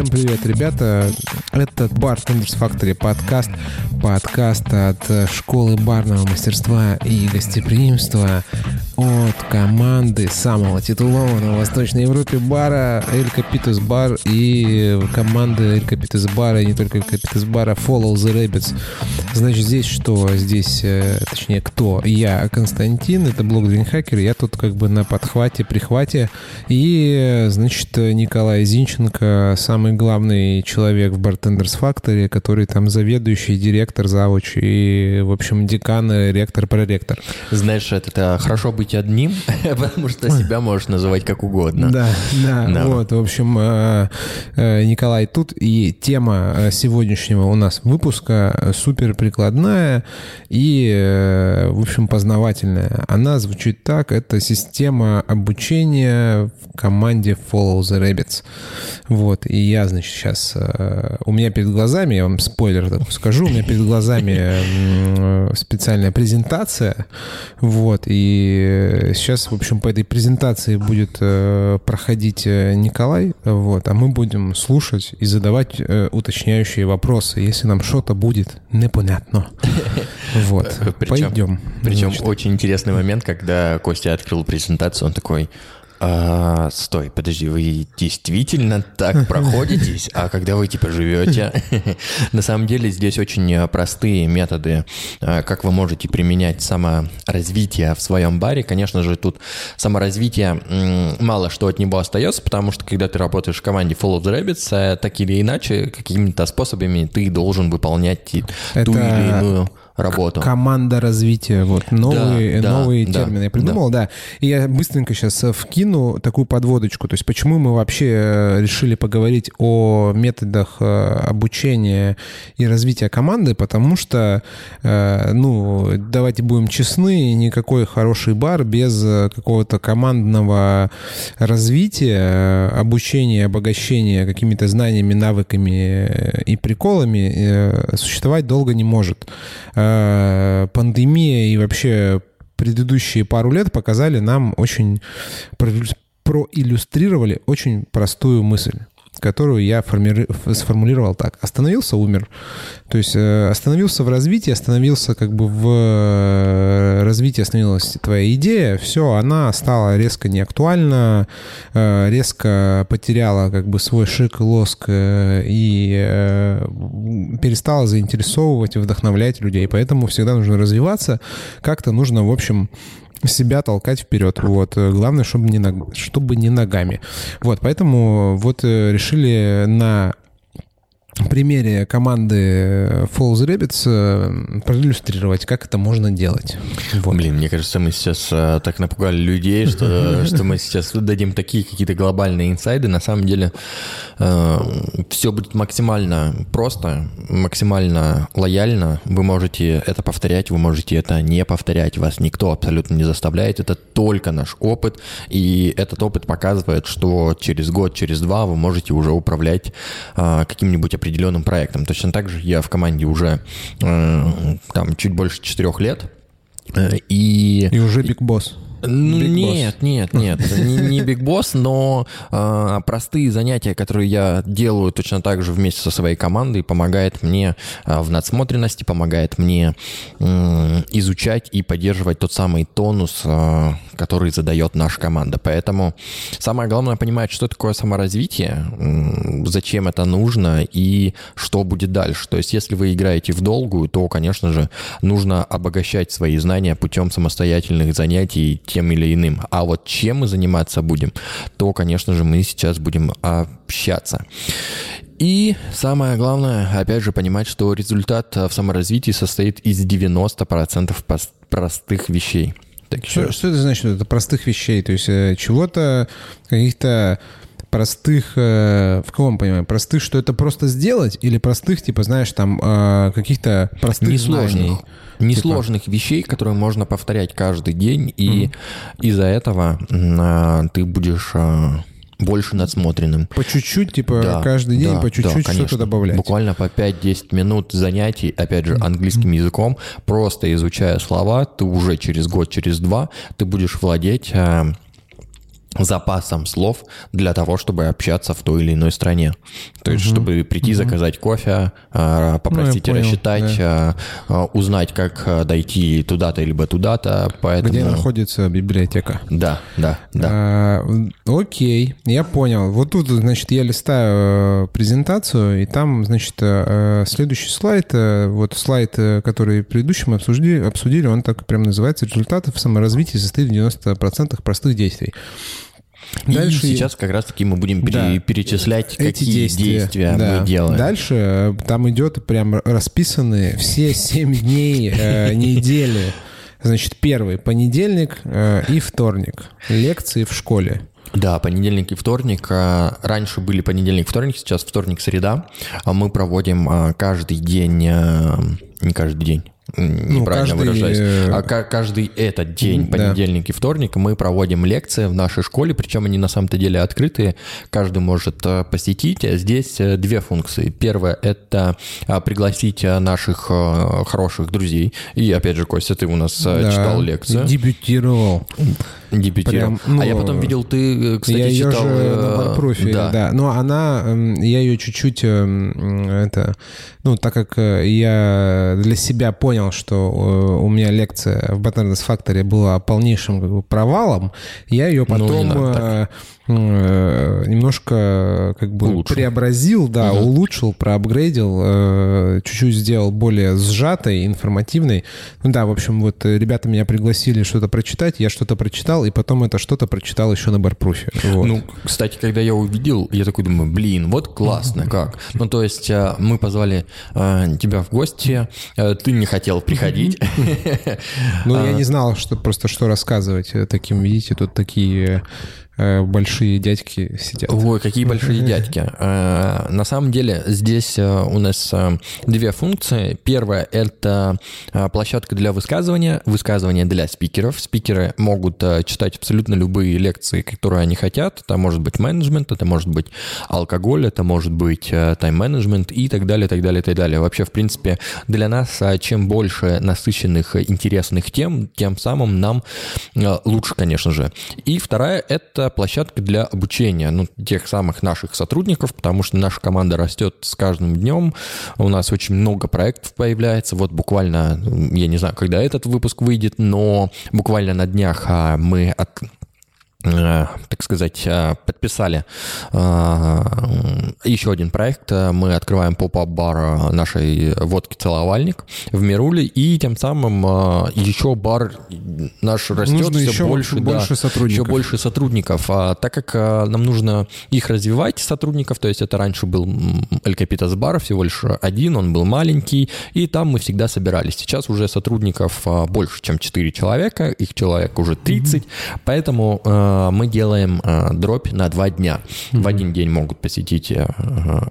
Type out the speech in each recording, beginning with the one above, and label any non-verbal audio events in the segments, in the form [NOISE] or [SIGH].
Всем привет, ребята. Это Bartenders Factory подкаст. Подкаст от школы барного мастерства и гостеприимства от команды самого титулованного в Восточной Европе бара Эль Капитус Бар и команды Эль Капитус Бара, и не только Эль Капитус Бара, Follow the Rabbits. Значит, здесь что? Здесь, э, точнее, кто? Я, Константин, это блог Дринхакер, я тут как бы на подхвате, прихвате. И, значит, Николай Зинченко, самый главный человек в Bartenders Factory, который там заведующий, директор, завуч и, в общем, декан, ректор, проректор. Знаешь, это, это хорошо быть одним, [LAUGHS] потому что себя можешь называть как угодно. Да, да, да. вот, в общем, э, э, Николай тут, и тема э, сегодняшнего у нас выпуска супер прикладная и, в общем, познавательная. Она звучит так, это система обучения в команде Follow the Rabbits. Вот, и я, значит, сейчас... У меня перед глазами, я вам спойлер такой скажу, у меня перед глазами специальная презентация, вот, и сейчас, в общем, по этой презентации будет проходить Николай, вот, а мы будем слушать и задавать уточняющие вопросы, если нам что-то будет непонятно. Вот, пойдем. Причем очень интересный момент, когда Костя открыл презентацию, он такой, а, стой, подожди, вы действительно так [LAUGHS] проходитесь? А когда вы типа живете? [LAUGHS] На самом деле здесь очень э, простые методы, э, как вы можете применять саморазвитие в своем баре. Конечно же, тут саморазвитие мало что от него остается, потому что когда ты работаешь в команде Full of the Rabbits, э, так или иначе, какими-то способами ты должен выполнять ту или иную работу. Команда развития, вот новые, да, новые да, термины. я придумал, да. да. И я быстренько сейчас э, вкину такую подводочку. То есть почему мы вообще э, решили поговорить о методах э, обучения и развития команды, потому что, ну, давайте будем честны, никакой хороший бар без какого-то командного развития, обучения, обогащения какими-то знаниями, навыками и приколами существовать долго не может. Э, пандемия и вообще предыдущие пару лет показали нам очень проиллюстрировали очень простую мысль которую я форми... сформулировал так. Остановился, умер. То есть э, остановился в развитии, остановился как бы в э, развитии, остановилась твоя идея, все, она стала резко неактуальна, э, резко потеряла как бы свой шик, лоск и перестала заинтересовывать и вдохновлять людей. Поэтому всегда нужно развиваться, как-то нужно, в общем, себя толкать вперед. Вот. Главное, чтобы не, ног... чтобы не ногами. Вот, поэтому вот э, решили на примере команды Falls Rabbits э, проиллюстрировать, как это можно делать. Вот. Блин, мне кажется, мы сейчас э, так напугали людей, что, что мы сейчас дадим такие какие-то глобальные инсайды. На самом деле э, все будет максимально просто, максимально лояльно. Вы можете это повторять, вы можете это не повторять. Вас никто абсолютно не заставляет. Это только наш опыт. И этот опыт показывает, что через год, через два вы можете уже управлять э, каким-нибудь определенным проектом. Точно так же я в команде уже э, там чуть больше четырех лет. Э, и, и уже Big Boss. Нет, нет, нет, не, Boss, но э, простые занятия, которые я делаю точно так же вместе со своей командой, помогает мне э, в надсмотренности, помогает мне э, изучать и поддерживать тот самый тонус, э, который задает наша команда. Поэтому самое главное понимать, что такое саморазвитие, э, зачем это нужно и что будет дальше. То есть, если вы играете в долгую, то, конечно же, нужно обогащать свои знания путем самостоятельных занятий тем или иным. А вот чем мы заниматься будем, то, конечно же, мы сейчас будем общаться. И самое главное, опять же, понимать, что результат в саморазвитии состоит из 90% простых вещей. Так что, что это значит? Это простых вещей, то есть э, чего-то, каких-то простых, э, в кого мы понимаем, простых, что это просто сделать, или простых, типа, знаешь, там, э, каких-то простых Несложных. знаний? Несложных типа... вещей, которые можно повторять каждый день, и mm. из-за этого э, ты будешь... Э, больше надсмотренным. По чуть-чуть, типа да, каждый день да, по чуть-чуть да, что-то добавлять. Буквально по 5-10 минут занятий, опять же, английским языком, просто изучая слова, ты уже через год, через два, ты будешь владеть э, запасом слов для того, чтобы общаться в той или иной стране. То есть, угу. чтобы прийти, угу. заказать кофе, а, попросить ну, рассчитать, да. А, узнать, как дойти туда-то либо туда-то. Поэтому... Где находится библиотека. Да, да, да. А, окей, я понял. Вот тут, значит, я листаю э, презентацию, и там, значит, э, следующий слайд, э, вот слайд, который предыдущий мы обсудили, обсудили он так прям называется «Результаты в саморазвитии состоит в 90% простых действий». Дальше и сейчас как раз-таки мы будем да, перечислять, эти какие действия, действия да. мы делаем. Дальше э, там идет прям расписаны все [LAUGHS] семь дней э, недели. Значит, первый понедельник э, и вторник. Лекции в школе. Да, понедельник и вторник. Раньше были понедельник, вторник, сейчас вторник, среда. А мы проводим каждый день, не каждый день, неправильно ну, каждый... выражаюсь, э, а каждый этот день, понедельник да. и вторник, мы проводим лекции в нашей школе, причем они на самом-то деле открытые, каждый может э, посетить. Здесь э, две функции. Первое – это пригласить наших хороших друзей. И опять же, Костя, ты у нас да. читал лекцию. Дебютировал. Дебютировал. Прям, ну, а я потом видел, ты, кстати, я ее читал... Же на барпрофе, да. да. Но она, эм, я ее чуть-чуть, эм, это, ну, так как я для себя понял, что э, у меня лекция в Ботанис Factory была полнейшим как бы, провалом, я ее ну, потом ну, Э, немножко как бы улучшил. преобразил, да, угу. улучшил, проапгрейдил, э, чуть-чуть сделал более сжатой, информативной. Ну да, в общем, вот э, ребята меня пригласили что-то прочитать, я что-то прочитал, и потом это что-то прочитал еще на барпруфе. Вот. Ну, кстати, когда я увидел, я такой думаю, блин, вот классно, как. Ну, то есть мы позвали тебя в гости, ты не хотел приходить. Ну, я [LAUGHS] не знал, что просто что рассказывать таким, видите, тут такие Э, большие дядьки сидят. Ой, какие большие [LAUGHS] дядьки. Э, на самом деле здесь э, у нас две функции. Первая — это площадка для высказывания, высказывания для спикеров. Спикеры могут читать абсолютно любые лекции, которые они хотят. Это может быть менеджмент, это может быть алкоголь, это может быть тайм-менеджмент и так далее, так далее, так далее. Вообще, в принципе, для нас чем больше насыщенных, интересных тем, тем самым нам лучше, конечно же. И вторая — это площадка для обучения, ну, тех самых наших сотрудников, потому что наша команда растет с каждым днем, у нас очень много проектов появляется, вот буквально, я не знаю, когда этот выпуск выйдет, но буквально на днях а, мы от так сказать, э, подписали э, еще один проект. Мы открываем поп-ап-бар нашей водки «Целовальник» в Мируле, и тем самым еще бар наш растет нужно все еще больше, больше да, сотрудников. Еще больше сотрудников. А так как нам нужно их развивать, сотрудников, то есть это раньше был Эль Капитас бар, всего лишь один, он был маленький, и там мы всегда собирались. Сейчас уже сотрудников больше, чем 4 человека, их человек уже 30, mm-hmm. поэтому Э, мы делаем э, дробь на два дня. В один день могут посетить э,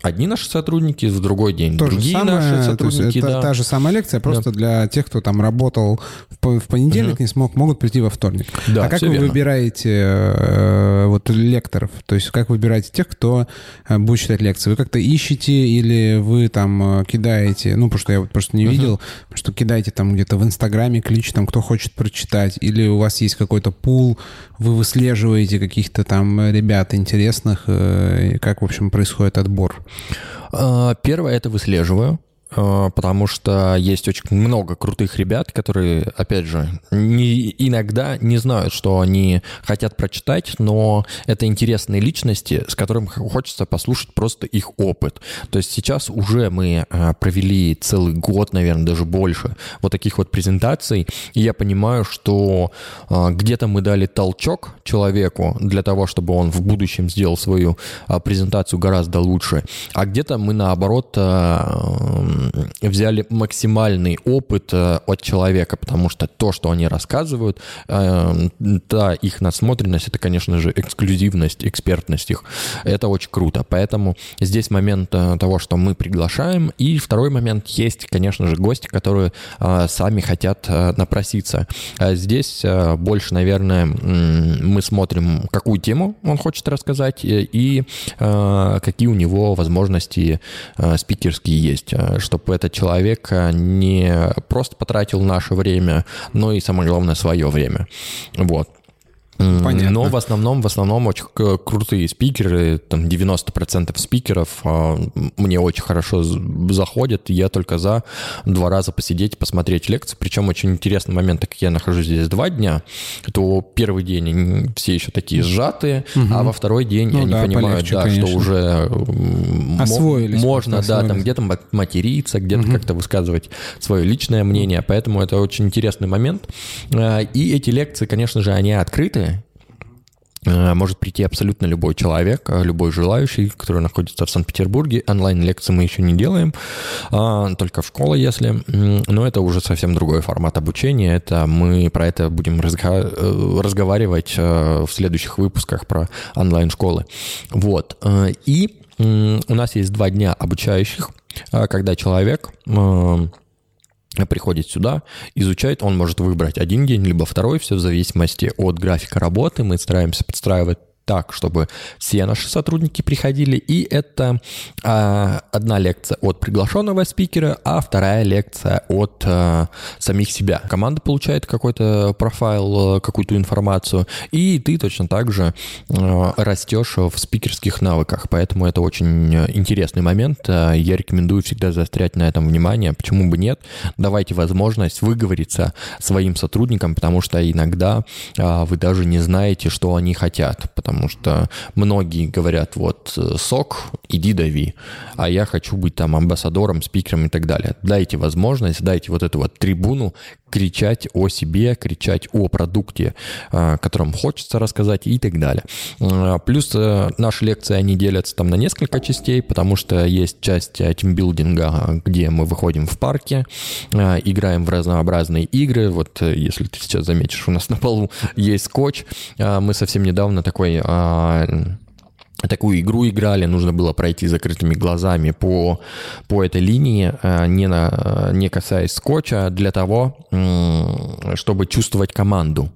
одни наши сотрудники, в другой день То другие самое, наши сотрудники. это да. та же самая лекция, просто да. для тех, кто там работал в понедельник, mm-hmm. не смог, могут прийти во вторник. Да, а как вы верно. выбираете э, вот лекторов? То есть как выбираете тех, кто будет читать лекции? Вы как-то ищете или вы там кидаете, ну, потому что я вот просто не mm-hmm. видел, что кидаете там где-то в Инстаграме клич, там, кто хочет прочитать, или у вас есть какой-то пул, вы выслеживаете каких-то там ребят интересных, э, как, в общем, происходит отбор? А, первое — это выслеживаю. Э, потому что есть очень много крутых ребят, которые, опять же, не, иногда не знают, что они хотят прочитать, но это интересные личности, с которыми хочется послушать просто их опыт. То есть сейчас уже мы э, провели целый год, наверное, даже больше вот таких вот презентаций, и я понимаю, что э, где-то мы дали толчок человеку для того, чтобы он в будущем сделал свою презентацию гораздо лучше, а где-то мы наоборот взяли максимальный опыт э, от человека, потому что то, что они рассказывают, э, та их насмотренность, это, конечно же, эксклюзивность, экспертность их. Это очень круто. Поэтому здесь момент э, того, что мы приглашаем. И второй момент есть, конечно же, гости, которые сами хотят напроситься. А здесь больше, наверное, мы смотрим, какую тему он хочет рассказать и какие у него возможности спикерские есть, чтобы этот человек э, не просто потратил наше время, но и, самое главное, свое время. Вот. Понятно. Но в основном, в основном очень крутые спикеры, там 90% спикеров а, мне очень хорошо заходят, я только за два раза посидеть, посмотреть лекции. Причем очень интересный момент, так как я нахожусь здесь два дня, то первый день они все еще такие сжатые, а во второй день Ну они да, понимают, полегче, да, конечно. что уже Освоились можно, да, там где-то ма- материться, где-то как-то высказывать свое личное мнение, поэтому это очень интересный момент. А, И эти лекции, конечно же, они открытые, может прийти абсолютно любой человек, э, любой желающий, который находится в Санкт-Петербурге. Онлайн-лекции мы еще не делаем, а, только в школе, если. Но это уже совсем другой формат обучения. Это мы про это будем разга- э, разговаривать э, в следующих выпусках про онлайн-школы. Вот. Э, И у нас есть два дня обучающих, э, когда человек э, приходит сюда, изучает, он может выбрать один день, либо второй, все в зависимости от графика работы. Мы стараемся подстраивать так, чтобы все наши сотрудники приходили. И это а, одна лекция от приглашенного спикера, а вторая лекция от а, самих себя. Команда получает какой-то профайл, а, какую-то информацию, и ты точно так же а, растешь в спикерских навыках. Поэтому это очень интересный момент. А, Я рекомендую всегда заострять на этом внимание. Почему бы нет? Давайте возможность выговориться своим сотрудникам, потому что иногда а, вы даже не знаете, что они хотят. Потому что многие говорят, вот э, сок, иди дави, а я хочу быть там амбассадором, спикером и так далее. Дайте возможность, дайте вот эту вот трибуну кричать о себе, кричать о продукте, о котором хочется рассказать и так далее. А, Плюс э, наши лекции, они делятся там на несколько частей, потому что есть часть э, тимбилдинга, где мы выходим в парке, э, играем в разнообразные игры. Вот э, если ты сейчас заметишь, у нас на полу [LAUGHS] есть скотч. Мы совсем недавно такой такую игру играли, нужно было пройти закрытыми глазами по, по этой линии, э, не, на, не касаясь скотча, для того, чтобы чувствовать команду.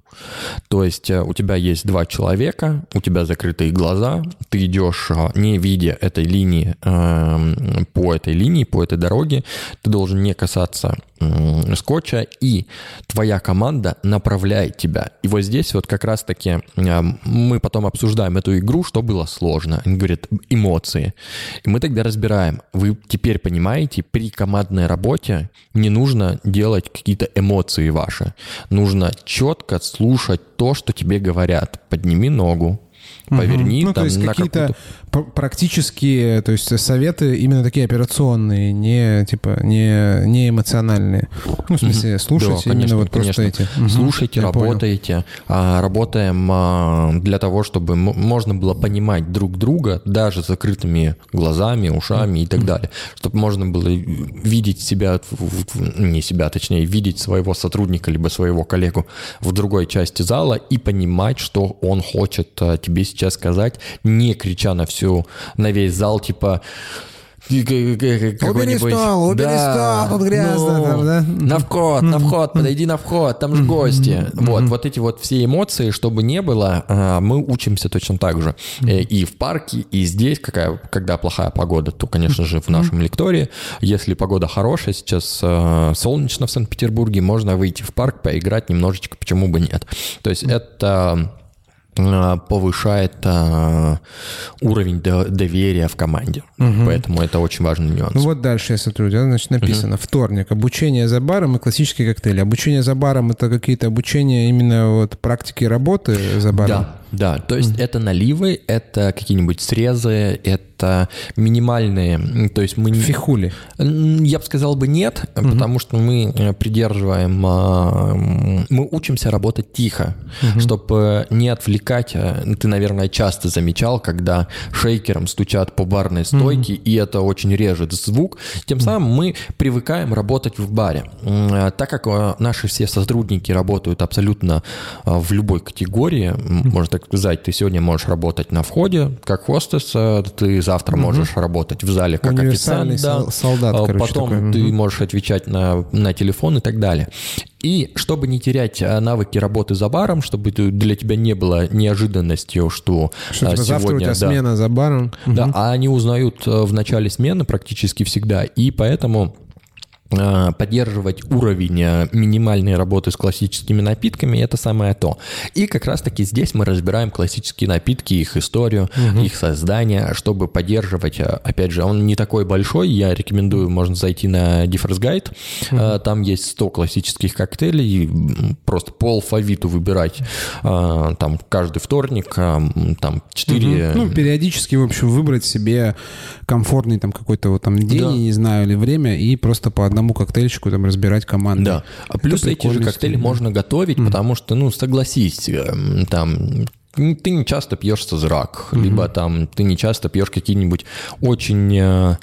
То есть э, у тебя есть два человека, у тебя закрытые глаза, ты идешь, э, не видя этой линии, э, по этой линии, по этой дороге, ты должен не касаться скотча, и твоя команда направляет тебя. И вот здесь вот как раз-таки э, мы потом обсуждаем эту игру, что было сложно. Они говорят, эмоции. И мы тогда разбираем. Вы теперь понимаете, при командной работе не нужно делать какие-то эмоции ваши. Нужно четко слушать то, что тебе говорят. Подними ногу, поверни ну, там то есть на какие-то какую-то пр- практические, то есть советы именно такие операционные, не типа не, не эмоциональные. Ну, в смысле, слушать Да, именно конечно, вот просто конечно. эти. Мгм, Слушайте, работаете. А, работаем а, для того, чтобы можно было понимать друг друга даже с закрытыми глазами, ушами и так далее. Чтобы можно было видеть себя, не себя, точнее, видеть своего сотрудника либо своего коллегу в другой части зала и понимать, что он хочет а, тебе сейчас сказать, не крича на всю, на весь зал, типа Убери стол, убери стол, тут грязно ну, там, да? На вход, на вход, подойди на вход, там же гости. Вот, вот эти вот все эмоции, чтобы не было, а, мы учимся точно так же. Э, И в парке, и здесь, какая, когда плохая погода, то, конечно же, в нашем лектории. Если погода хорошая, сейчас э, солнечно в Санкт-Петербурге, можно выйти в парк, поиграть немножечко, почему бы нет. То есть это повышает э, уровень до- доверия в команде. Поэтому это очень важный нюанс. Ну вот дальше я смотрю, да, значит, написано вторник. Обучение за баром и классические коктейли. Обучение за баром это какие-то обучения именно вот практики работы за баром. Да, да. То есть это наливы, это какие-нибудь срезы, это минимальные. То есть мы Фихули. Я бы сказал бы нет, потому что мы э, придерживаем, а, мы учимся работать тихо, чтобы не отвлекать. э, Ты, наверное, часто замечал, когда шейкером стучат по барной стойке, и это очень режет звук. Тем самым мы привыкаем работать в баре. Э, Так как наши все сотрудники работают абсолютно в любой категории, м, можно так сказать, ты сегодня можешь работать на входе как хостес, ты завтра можешь работать в зале как официант, да. сол- солдат, А короче, Потом такой, ты мгм. можешь отвечать на, на телефон и так далее. И чтобы не терять а, навыки работы за баром, чтобы для тебя не было неожиданностью, что, Что типа завтра у сегодня... тебя да, смена за баром. да, а они узнают э, в начале смены практически всегда, и поэтому поддерживать уровень э, минимальной работы с классическими напитками, это самое то. И как раз-таки здесь мы разбираем классические напитки, их историю, угу. их создание, чтобы поддерживать, э, опять же, он не такой большой, я рекомендую, можно зайти на Differ's Guide, угу. там есть 100 классических коктейлей, просто по алфавиту выбирать, там каждый вторник, там 4... Угу. Ну, периодически, в общем, выбрать себе комфортный там какой-то вот там день, да. не знаю, или время, и просто по одному коктейльчику там разбирать команду. Да. А плюс эти же коктейли можно готовить, mm. потому что, ну, согласись, эм, там ты не часто пьешь созрак, mm-hmm. либо там ты не часто пьешь какие-нибудь очень э,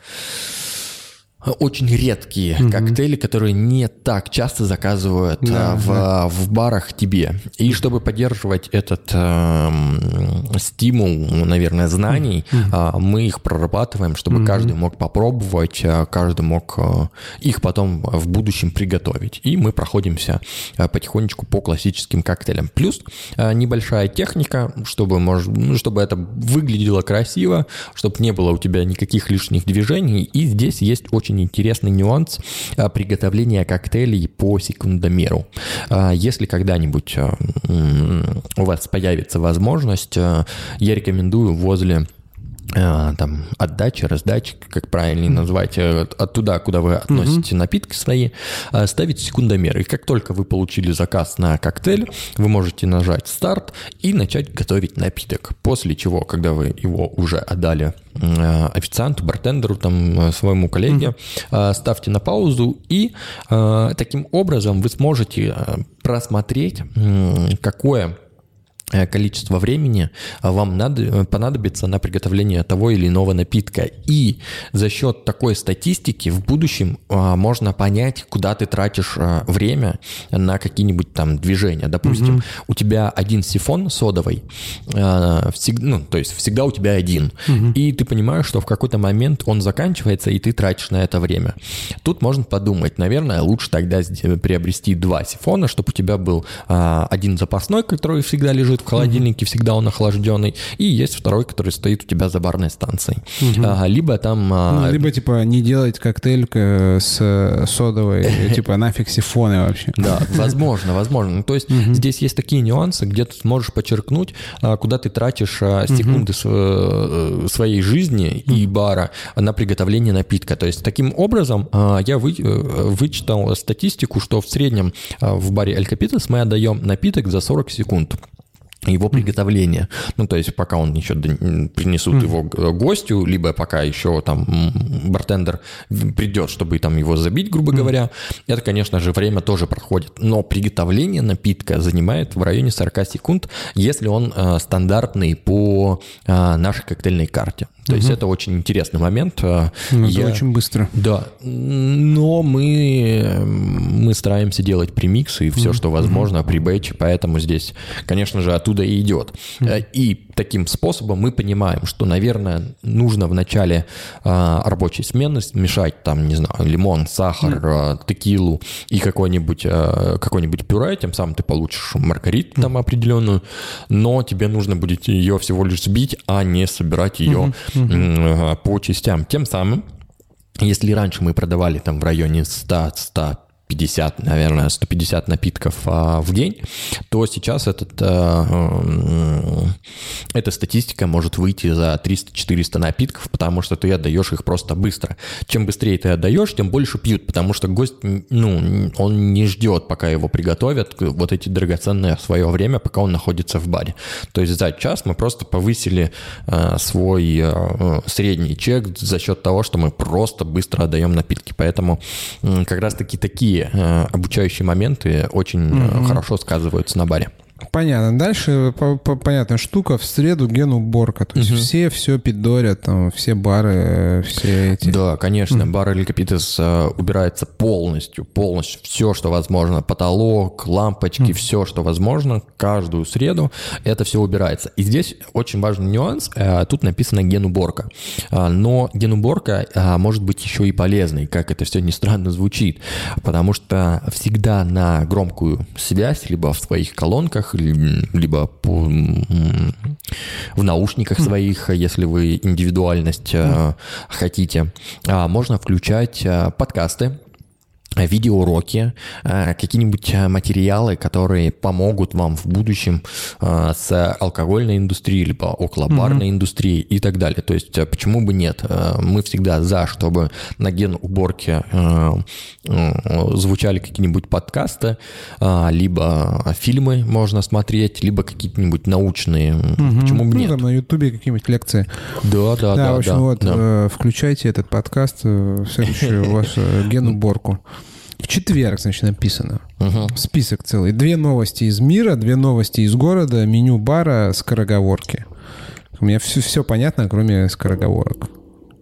очень редкие mm-hmm. коктейли, которые не так часто заказывают да, в, да. в барах тебе. И чтобы поддерживать этот э, стимул, наверное, знаний, mm-hmm. э, мы их прорабатываем, чтобы mm-hmm. каждый мог попробовать, э, каждый мог э, их потом в будущем приготовить. И мы проходимся э, потихонечку по классическим коктейлям. Плюс э, небольшая техника, чтобы, мож, ну, чтобы это выглядело красиво, чтобы не было у тебя никаких лишних движений. И здесь есть очень очень интересный нюанс а, приготовления коктейлей по секундомеру. А, если когда-нибудь а, у вас появится возможность, я рекомендую возле там отдачи, раздачи, как правильно назвать, э, оттуда, куда вы относите mm-hmm. напитки свои, ставить секундомер. И как только вы получили заказ на коктейль, вы можете нажать старт и начать готовить напиток. После чего, когда вы его уже отдали Э, официанту, бартендеру, там, э, своему коллеге, mm-hmm. ставьте на паузу, и таким образом вы сможете просмотреть, какое Э, количество времени а, вам надо, э, понадобится на приготовление того или иного напитка. И за счет такой статистики в будущем а, можно понять, куда ты тратишь а, время на какие-нибудь там движения. Допустим, угу. у тебя один сифон содовый, всегда, ну, то есть всегда у тебя один. Угу. И ты понимаешь, что в какой-то момент он заканчивается, и ты тратишь на это время. Тут можно подумать, наверное, лучше тогда приобрести два сифона, чтобы у тебя был один запасной, который всегда лежит в холодильнике, всегда он охлажденный, и есть второй, который стоит у тебя за барной станцией. Угу. А, либо там... А, ну, либо, типа, не делать коктейль с содовой, [LAUGHS] типа, нафиг сифоны вообще. Да, [LAUGHS] возможно, возможно. Ну, то есть здесь есть такие нюансы, где ты сможешь подчеркнуть, а, куда ты тратишь секунды э, своей жизни и бара на приготовление напитка. То есть таким образом я вы, э, вычитал статистику, что в среднем в баре Эль Капитас мы отдаем напиток за 40 секунд его приготовления. Ну, то есть, пока он еще принесут mm. его гостю, либо пока еще там бартендер придет, чтобы там его забить, грубо mm. говоря, это, конечно же, время тоже проходит. Но приготовление напитка занимает в районе 40 секунд, если он э, стандартный по э, нашей коктейльной карте. То есть это очень интересный момент. Ну, это Я... очень быстро. Да. Но мы, мы стараемся делать премиксы и все, что возможно, при бэче, поэтому здесь, конечно же, оттуда и идет. И таким способом мы понимаем, что, наверное, нужно в начале а, рабочей смены смешать там, не знаю, лимон, сахар, а, текилу и какой-нибудь а, какой-нибудь пюре, тем самым ты получишь маргариту там определенную, но тебе нужно будет ее всего лишь сбить, а не собирать ее угу. По частям. Тем самым, если раньше мы продавали там в районе 100-100 150, наверное, 150 напитков а, в день, то сейчас этот, а, эта статистика может выйти за 300-400 напитков, потому что ты отдаешь их просто быстро. Чем быстрее ты отдаешь, тем больше пьют, потому что гость, ну, он не ждет, пока его приготовят, вот эти драгоценные свое время, пока он находится в баре. То есть за час мы просто повысили а, свой а, средний чек за счет того, что мы просто быстро отдаем напитки. Поэтому как раз-таки такие э, обучающие моменты очень mm-hmm. хорошо сказываются на баре. Понятно. Дальше понятная штука. В среду ген уборка. То есть угу. все все пидорят, там, все бары, все эти... Да, конечно. Угу. Бар Элькапитес э, убирается полностью. Полностью. Все, что возможно. Потолок, лампочки, угу. все, что возможно. Каждую среду это все убирается. И здесь очень важный нюанс. Э, тут написано ген уборка. Э, но ген уборка может быть еще и полезной, как это все не странно звучит. Потому что всегда на громкую связь, либо в своих колонках либо по, в наушниках своих, если вы индивидуальность mm. хотите. А можно включать э, подкасты, видеоуроки, э, какие-нибудь э, материалы, которые помогут вам в будущем э, с алкогольной индустрией, либо около барной mm-hmm. индустрией и так далее. То есть почему бы нет? Мы всегда за, чтобы на ген уборки звучали какие-нибудь подкасты, либо фильмы можно смотреть, либо какие-нибудь научные. Mm-hmm. Почему бы нет? Ну, там на Ютубе какие-нибудь лекции. Да, да, да. Да, в общем, да, вот, да. включайте этот подкаст в следующую [LAUGHS] вашу ген-уборку. В четверг, значит, написано. Угу. Список целый. Две новости из мира, две новости из города, меню бара, скороговорки. У меня все, все понятно, кроме скороговорок.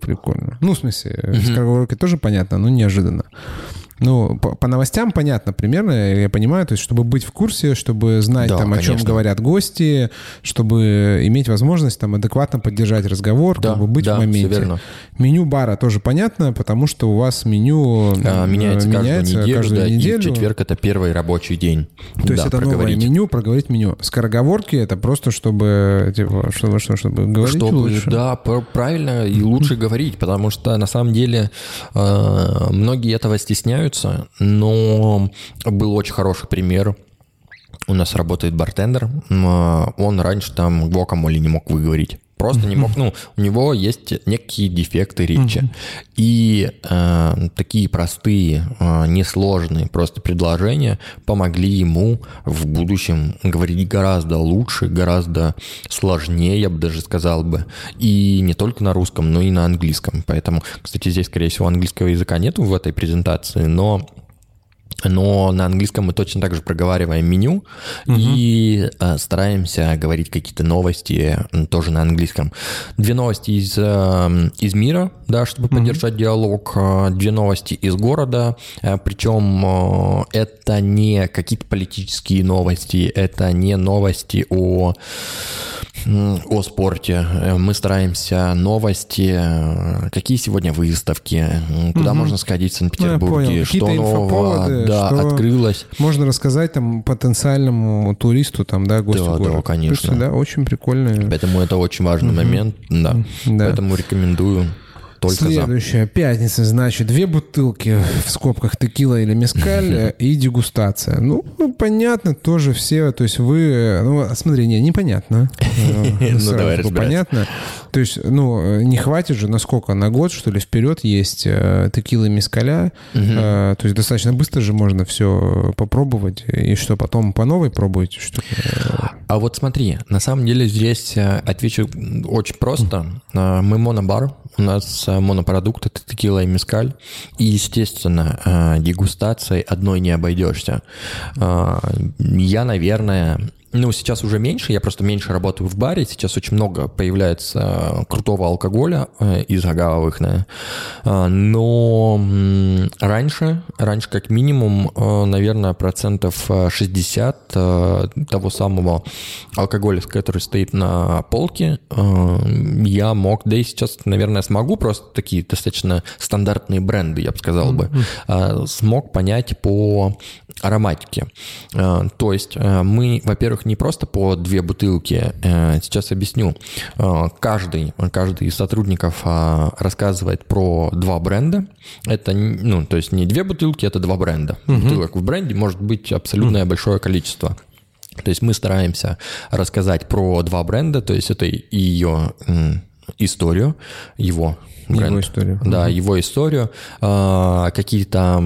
Прикольно. Ну, в смысле, угу. скороговорки тоже понятно, но неожиданно. Ну, по, по новостям понятно примерно, я понимаю, то есть, чтобы быть в курсе, чтобы знать, да, там, о чем говорят гости, чтобы иметь возможность там адекватно поддержать разговор, да, как бы быть да, в моменте. Верно. Меню бара тоже понятно, потому что у вас меню а, меняется, меняется каждую неделю, каждую да, неделю. И в четверг это первый рабочий день. То да, есть это проговорить. новое меню, проговорить меню. Скороговорки это просто чтобы, типа, чтобы, что, чтобы говорить чтобы, лучше. Да, правильно и лучше говорить, потому что на самом деле э, многие этого стесняются, меняются, но был очень хороший пример. У нас работает бартендер, он раньше там гуакамоле не мог выговорить. Просто не мог, ну, у него есть некие дефекты речи. И э, такие простые, э, несложные просто предложения помогли ему в будущем говорить гораздо лучше, гораздо сложнее, я бы даже сказал бы. И не только на русском, но и на английском. Поэтому, кстати, здесь, скорее всего, английского языка нету в этой презентации, но но на английском мы точно так же проговариваем меню угу. и э, стараемся говорить какие-то новости тоже на английском. Две новости из, э, из мира, да, чтобы угу. поддержать диалог, э, две новости из города, э, причем э, это не какие-то политические новости, это не новости о о спорте. Э, мы стараемся новости, какие сегодня выставки, куда угу. можно сходить в Санкт-Петербурге, ну, что нового да, что открылось. Можно рассказать там потенциальному туристу, там, да, гостю да, города. Да, конечно. да, очень прикольно. Поэтому это очень важный угу. момент, да. да. Поэтому рекомендую только Следующая за. пятница, значит, две бутылки в скобках текила или мескаль [LAUGHS] и дегустация. Ну, ну, понятно, тоже все, то есть вы, ну, смотри, не, непонятно. [LAUGHS] Ну, давай Понятно. То есть, ну, не хватит же, насколько, на год, что ли, вперед есть э, текила и мескаля. Э, то есть достаточно быстро же можно все попробовать. И что, потом по новой пробуете, что А вот смотри, на самом деле здесь э, отвечу очень просто. Мы монобар, у нас монопродукт — это текила и мескаль. И, естественно, э, дегустацией одной не обойдешься. Э, я, наверное, ну, сейчас уже меньше, я просто меньше работаю в баре, сейчас очень много появляется крутого алкоголя э, из агавовых, да. но раньше, раньше как минимум, э, наверное, процентов 60 э, того самого алкоголя, который стоит на полке, я мог, да и сейчас, наверное, смогу, просто такие достаточно стандартные бренды, я бы сказал бы, смог понять по ароматике. То есть мы, во-первых, не просто по две бутылки. Э, сейчас объясню. Э, каждый, каждый из сотрудников э, рассказывает про два бренда. Это, ну, то есть не две бутылки, это два бренда. Угу. Бутылок в бренде может быть абсолютное угу. большое количество. То есть мы стараемся рассказать про два бренда, то есть это и ее историю, его бренд. Его историю. Да, угу. его историю, а, какие-то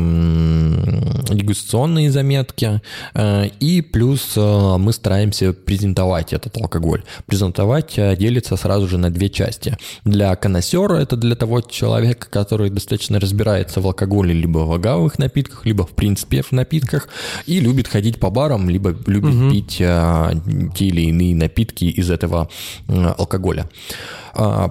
дегустационные заметки, а, и плюс а, мы стараемся презентовать этот алкоголь. Презентовать делится сразу же на две части. Для конносера это для того человека, который достаточно разбирается в алкоголе либо в агавовых напитках, либо в принципе в напитках, и любит ходить по барам, либо любит угу. пить те или иные напитки из этого алкоголя.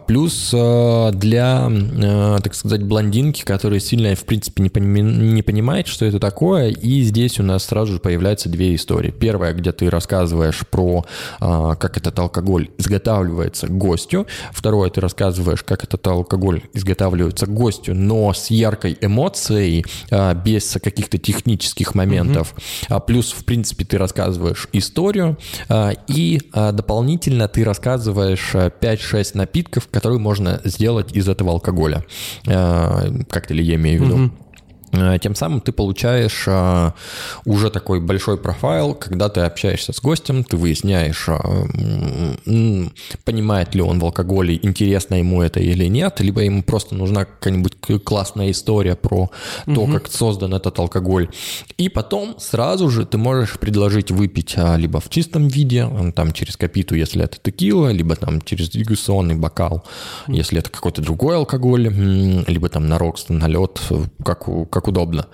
Плюс для Э, так сказать, блондинки, которые сильно, в принципе, не, пони- не понимает, что это такое, и здесь у нас сразу же появляются две истории. Первая, где ты рассказываешь про, э, как этот алкоголь изготавливается гостю. Второе, ты рассказываешь, как этот алкоголь изготавливается гостю, но с яркой эмоцией, э, без каких-то технических моментов. Mm-hmm. Плюс, в принципе, ты рассказываешь историю, и дополнительно ты рассказываешь 5-6 напитков, которые можно сделать из этого алкоголя. Э, коктейли я имею в виду. Э, тем самым ты получаешь а, уже такой большой профайл, когда ты общаешься с гостем, ты выясняешь, а, понимает ли он в алкоголе, интересно ему это или нет, либо ему просто нужна какая-нибудь классная история про то, угу. как создан этот алкоголь. И потом сразу же ты можешь предложить выпить либо в чистом виде, там через капиту, если это текила, либо там через дегустационный бокал, если это какой-то другой алкоголь, либо там на рокс, на лед, как, как как удобно.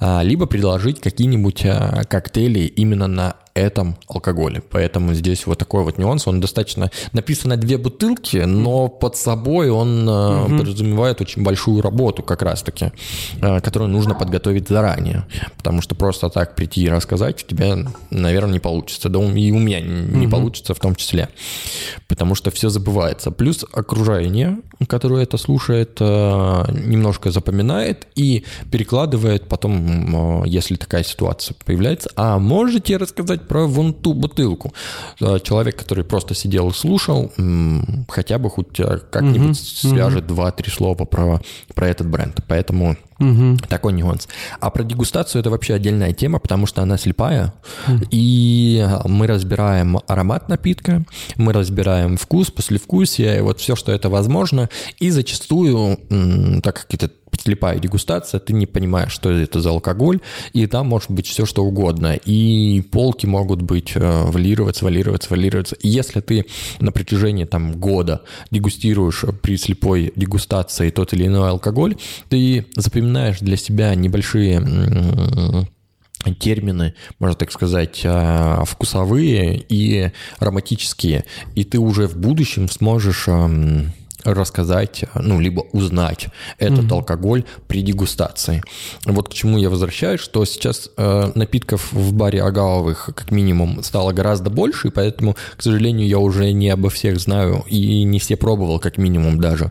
А, либо предложить какие-нибудь а, коктейли именно на этом алкоголе. Поэтому здесь вот такой вот нюанс. Он достаточно... Написано две бутылки, но под собой он угу. подразумевает очень большую работу как раз-таки, которую нужно подготовить заранее. Потому что просто так прийти и рассказать у тебя, наверное, не получится. Да и у меня не угу. получится в том числе. Потому что все забывается. Плюс окружение, которое это слушает, немножко запоминает и перекладывает потом, если такая ситуация появляется. А можете рассказать про вон ту бутылку. Э, человек, который просто сидел и слушал, хотя бы хоть э, как-нибудь угу, свяжет угу. два-три слова про, про этот бренд. Поэтому Угу. Такой нюанс. А про дегустацию это вообще отдельная тема, потому что она слепая. Угу. И мы разбираем аромат напитка, мы разбираем вкус, послевкусие, вот все, что это возможно. И зачастую, так как это слепая дегустация, ты не понимаешь, что это за алкоголь, и там может быть все, что угодно. И полки могут быть валироваться, валироваться, валироваться. И если ты на протяжении там года дегустируешь при слепой дегустации тот или иной алкоголь, ты запоминаешь для себя небольшие термины, можно так сказать, э, вкусовые и ароматические, и ты уже в будущем сможешь эм, рассказать, ну, либо узнать этот mm-hmm. алкоголь при дегустации. Вот к чему я возвращаюсь, что сейчас э, напитков в баре агавовых как минимум стало гораздо больше, и поэтому, к сожалению, я уже не обо всех знаю и не все пробовал как минимум даже,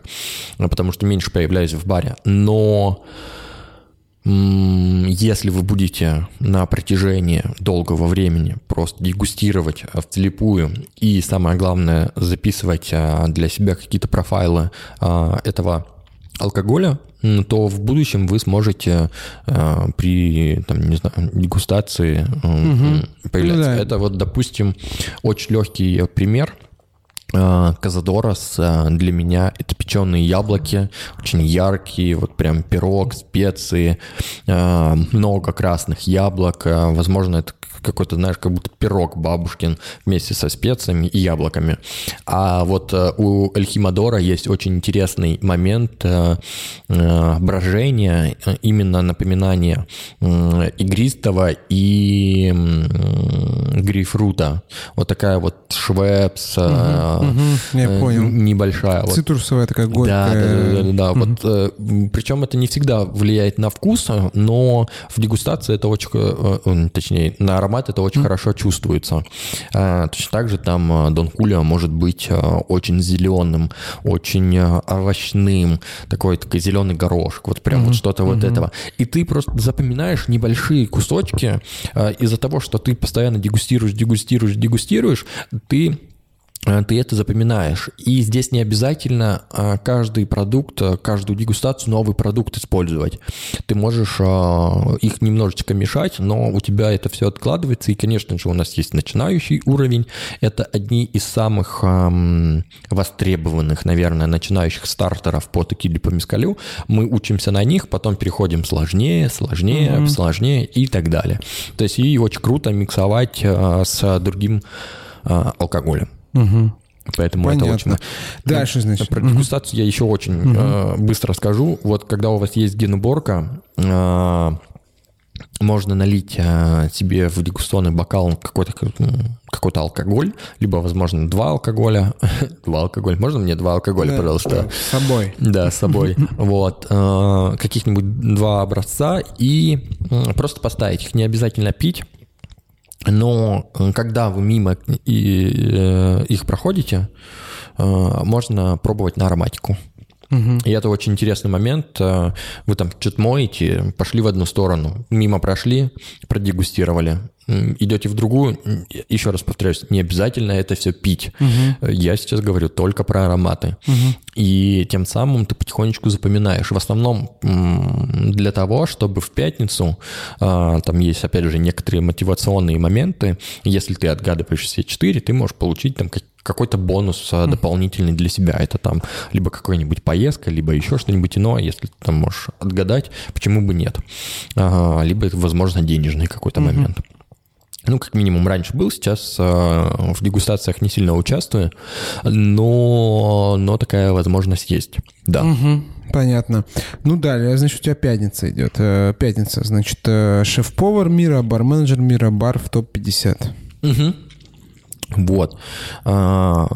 потому что меньше появляюсь в баре. Но если вы будете на протяжении долгого времени просто дегустировать вслепую и, самое главное, записывать а, для себя какие-то профайлы а, этого алкоголя, то в будущем вы сможете а, при там, не знаю, дегустации угу. появляться. Ну, да. Это вот, допустим, очень легкий пример – Э, Казадорос э, для меня это печеные яблоки, очень яркие, вот прям пирог, специи, э, много красных яблок. Возможно, это какой-то, знаешь, как будто пирог бабушкин вместе со специями и яблоками. А вот у Эльхимадора есть очень интересный момент брожения, именно напоминание игристого и грейпфрута. Вот такая вот швепс, угу Угу, я понял. Небольшая. Цитрусовая вот. такая горькая. Да, да, да. да, да. Угу. Вот, э, причем это не всегда влияет на вкус, но в дегустации это очень, э, точнее, на аромат это очень угу. хорошо чувствуется. А, точно так же там Дон Кулио может быть очень зеленым, очень овощным, такой, такой зеленый горошек, вот прям угу. вот что-то угу. вот этого. И ты просто запоминаешь небольшие кусочки из-за того, что ты постоянно дегустируешь, дегустируешь, дегустируешь, ты Э, ты это запоминаешь. И здесь не обязательно э, каждый продукт, э, каждую дегустацию новый продукт использовать. Ты можешь их немножечко мешать, но у тебя это все откладывается. И, конечно же, у нас есть начинающий уровень. Это одни из самых эм, востребованных, наверное, начинающих стартеров по текиле по мискалю. Мы учимся на них, потом переходим сложнее, сложнее, mm-hmm. сложнее и так далее. То есть и очень круто миксовать с другим алкоголем. Угу. Поэтому Понятно. это очень... Дальше, значит. Про дегустацию угу. я еще очень угу. э, быстро скажу. Вот когда у вас есть генуборка, э, можно налить э, себе в дегустационный бокал какой-то какой-то алкоголь, либо, возможно, два алкоголя. [LAUGHS] два алкоголя. Можно мне два алкоголя, да, пожалуйста? С собой. Да, с собой. [LAUGHS] вот. Э, каких-нибудь два образца и э, просто поставить их. Не обязательно пить но э, когда вы мимо э, их проходите, э, можно пробовать на ароматику. Угу. И это очень интересный момент. Э, вы там что-то моете, пошли в одну сторону, мимо прошли, продегустировали. Идете в другую, еще раз повторяюсь, не обязательно это все пить. Угу. Я сейчас говорю только про ароматы. Угу. И тем самым ты потихонечку запоминаешь. В основном для того, чтобы в пятницу, а, там есть, опять же, некоторые мотивационные моменты. Если ты отгадываешь все четыре, ты можешь получить там какой-то бонус mm. дополнительный для себя. Это там либо какая-нибудь поездка, либо еще что-нибудь иное, если ты там можешь отгадать, почему бы нет. Либо это, возможно, денежный какой-то mm-hmm. момент. Ну, как минимум, раньше был, сейчас э, в дегустациях не сильно участвую, но, но такая возможность есть, да. Угу, понятно. Ну, далее, значит, у тебя пятница идет. Э, пятница, значит, э, шеф-повар мира, бар-менеджер мира, бар в топ-50. Угу. Вот. А,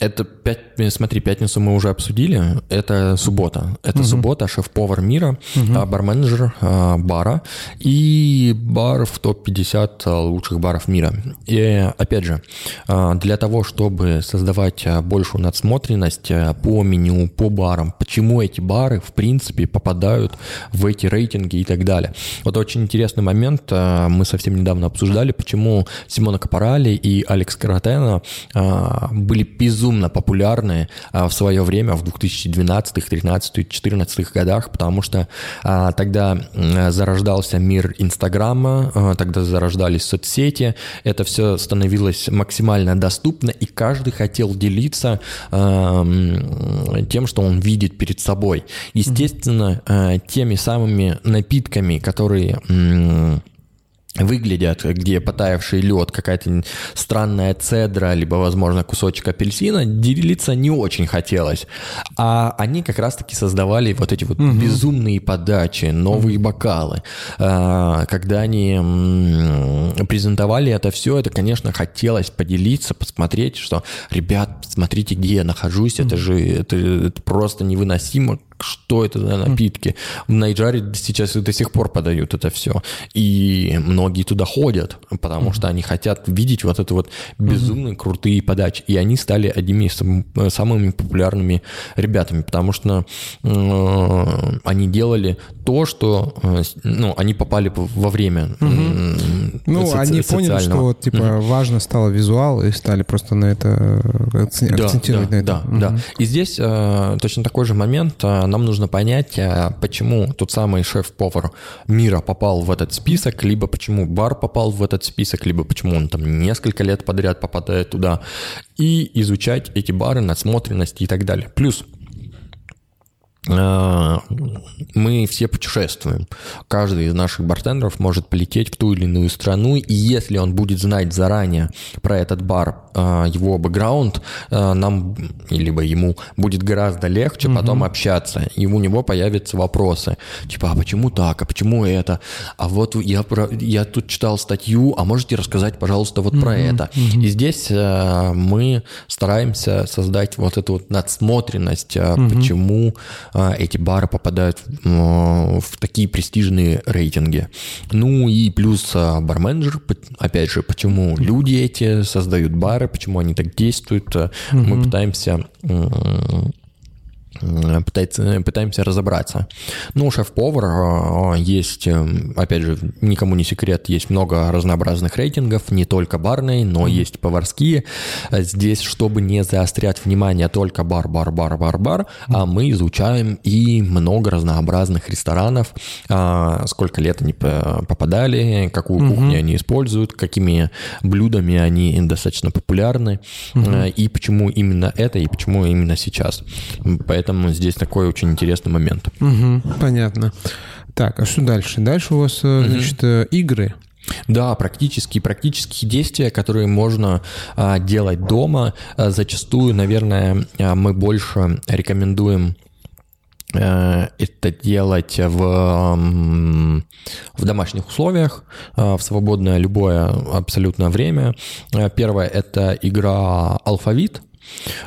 это пять, смотри, пятницу мы уже обсудили. Это суббота. Это угу. суббота, шеф-повар мира, угу. бар-менеджер а, бара и бар в топ-50 лучших баров мира. И опять же, а, для того, чтобы создавать большую надсмотренность по меню, по барам, почему эти бары, в принципе, попадают в эти рейтинги и так далее. Вот очень интересный момент. Мы совсем недавно обсуждали, почему Симона Капорали и Алекс Каратена были безумно безумно популярны а, в свое время, в 2012, 2013, 2014 годах, потому что а, тогда зарождался мир Инстаграма, а, тогда зарождались соцсети, это все становилось максимально доступно, и каждый хотел делиться тем, что он видит перед собой. Естественно, теми самыми напитками, которые выглядят, где потаявший лед, какая-то странная цедра, либо, возможно, кусочек апельсина, делиться не очень хотелось. А они как раз-таки создавали вот эти вот угу. безумные подачи, новые бокалы. А, когда они презентовали это все, это, конечно, хотелось поделиться, посмотреть, что, ребят, смотрите, где я нахожусь, это же это, это просто невыносимо, что это за напитки. В Найджаре сейчас до сих пор подают это все. И многие туда ходят, потому что они хотят видеть вот это вот безумно крутые подачи. И они стали одними из самыми популярными ребятами, потому что э, они делали то, что э, ну, они попали во время. Э, ну, соци- они поняли, что вот, типа важно стало визуал, и стали просто на это акцентировать да, на это. Да, да. И здесь э, точно такой же момент нам нужно понять, э, почему тот самый шеф-повар мира попал в этот список, либо почему бар попал в этот список, либо почему он там несколько лет подряд попадает туда, и изучать эти бары, насмотренности и так далее. Плюс э, мы все путешествуем. Каждый из наших бартендеров может полететь в ту или иную страну, и если он будет знать заранее про этот бар, а, его бэкграунд, а, нам, либо ему будет гораздо легче угу. потом общаться, и у него появятся вопросы, типа, а почему так, а почему это, а вот я, про, я тут читал статью, а можете рассказать, пожалуйста, вот угу. про это. Угу. И здесь а, мы стараемся создать вот эту вот надсмотренность, угу. почему эти бары попадают в, такие престижные рейтинги. Ну и плюс барменджер, опять же, почему люди эти создают бары, почему они так действуют. Угу. Мы пытаемся пытается, пытаемся разобраться. Ну, шеф-повар а, есть, эм, опять же, никому не секрет, есть много разнообразных рейтингов, не только барные, но есть поварские. Здесь, чтобы не заострять внимание только бар, бар, бар, бар, бар, а мы изучаем и много разнообразных ресторанов, а, сколько лет они попадали, какую mm-hmm. кухню они используют, какими блюдами они достаточно популярны, mm-hmm. и почему именно это, и почему именно сейчас. Поэтому Поэтому здесь такой очень интересный момент. Угу, понятно. Так, а что дальше? Дальше у вас, угу. значит, э, игры. Да, практические, практические действия, которые можно а, делать дома. А, зачастую, наверное, а, мы больше рекомендуем это делать в, в домашних условиях, в свободное любое абсолютно время. Первое – это игра «Алфавит»,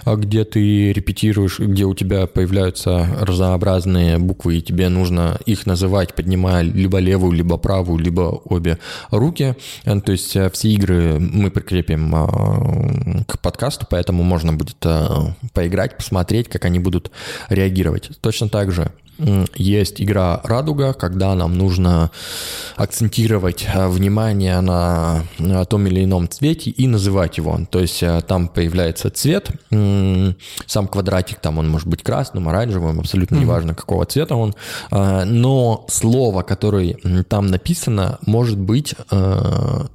где ты репетируешь, где у тебя появляются разнообразные буквы, и тебе нужно их называть, поднимая либо левую, либо правую, либо обе руки. То есть все игры мы прикрепим к подкасту, поэтому можно будет поиграть, посмотреть, как они будут реагировать. Точно так же есть игра «Радуга», когда нам нужно акцентировать э, внимание на том или ином цвете и называть его. То есть э, там появляется цвет, сам квадратик, там он может быть красным, оранжевым, абсолютно mm-hmm. неважно, какого цвета он, э, но слово, которое там написано, может быть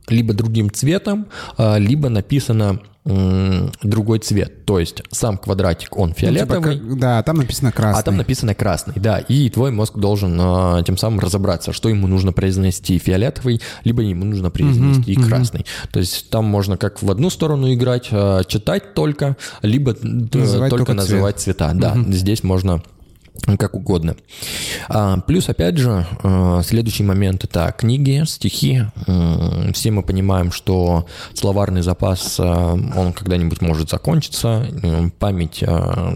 либо другим цветом, либо написано другой цвет. То есть сам квадратик, он фиолетовый. Ну, типа, да, там написано красный. А там написано красный, да. И твой мозг должен а, тем самым разобраться, что ему нужно произнести фиолетовый, либо ему нужно произнести угу, красный. Угу. То есть там можно как в одну сторону играть, а, читать только, либо называть только, только называть цвет. цвета. Да, здесь можно как угодно. А, плюс, опять же, а, следующий момент – это книги, стихи. Все мы понимаем, что словарный запас, а, он когда-нибудь может закончиться. Память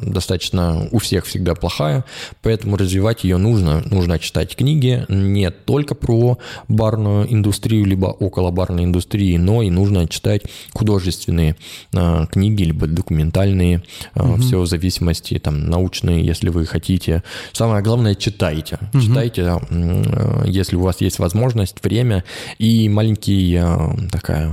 достаточно у всех всегда плохая, поэтому развивать ее нужно. Нужно читать книги не только про барную индустрию, либо около барной индустрии, но и нужно читать художественные книги, либо документальные, угу. все в зависимости, там, научные, если вы хотите Самое главное, читайте. Угу. Читайте, э, если у вас есть возможность, время и маленький э, такая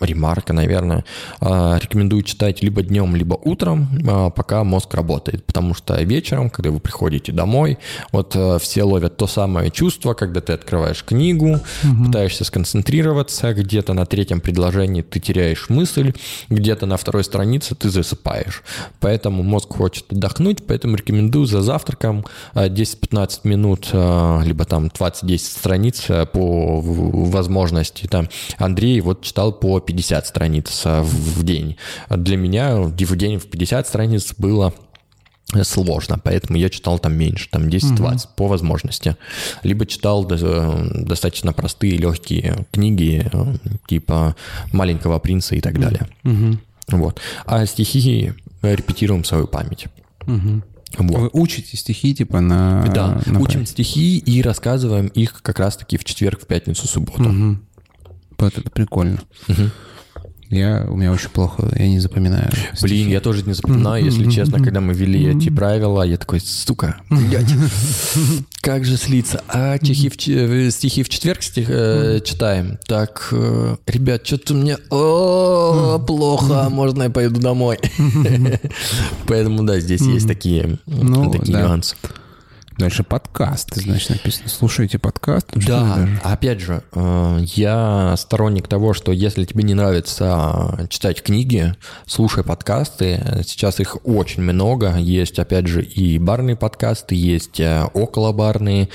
ремарка, наверное, а, рекомендую читать либо днем, либо утром, а, пока мозг работает, потому что вечером, когда вы приходите домой, вот э, все ловят то самое чувство, когда ты открываешь книгу, угу. пытаешься сконцентрироваться, где-то на третьем предложении ты теряешь мысль, где-то на второй странице ты засыпаешь. Поэтому мозг хочет отдохнуть, поэтому рекомендую за завтраком 10-15 э, минут, э, либо там 20-10 страниц по возможности. Там Андрей вот читал по 50 страниц а, в день. Для меня в день в 50 страниц было сложно, поэтому я читал там меньше, там 10-20 угу. по возможности. Либо читал достаточно простые, легкие книги, э, типа «Маленького принца» и так далее. Угу. Вот. А стихи репетируем свою память. Угу. Вот. Вы учите стихи типа на... Да, на учим память. стихи и рассказываем их как раз-таки в четверг, в пятницу, в субботу. Угу. Вот это прикольно. Угу. Я, у меня очень плохо, я не запоминаю. Блин, стихи. я тоже не запоминаю, если честно, когда мы ввели эти правила, я такой, сука, блядь, [LAUGHS] как же слиться? А стихи в, э, стихи в четверг стих, э, читаем. Так, э, ребят, что-то мне о, плохо, можно я пойду домой? [LAUGHS] Поэтому, да, здесь есть такие, ну, такие нюансы. Дальше подкаст, значит, написано. Слушайте подкаст. Да, опять же, э, я сторонник того, что если тебе не нравится читать книги, слушай подкасты. Сейчас их очень много. Есть, опять же, и барные подкасты, есть э, околобарные,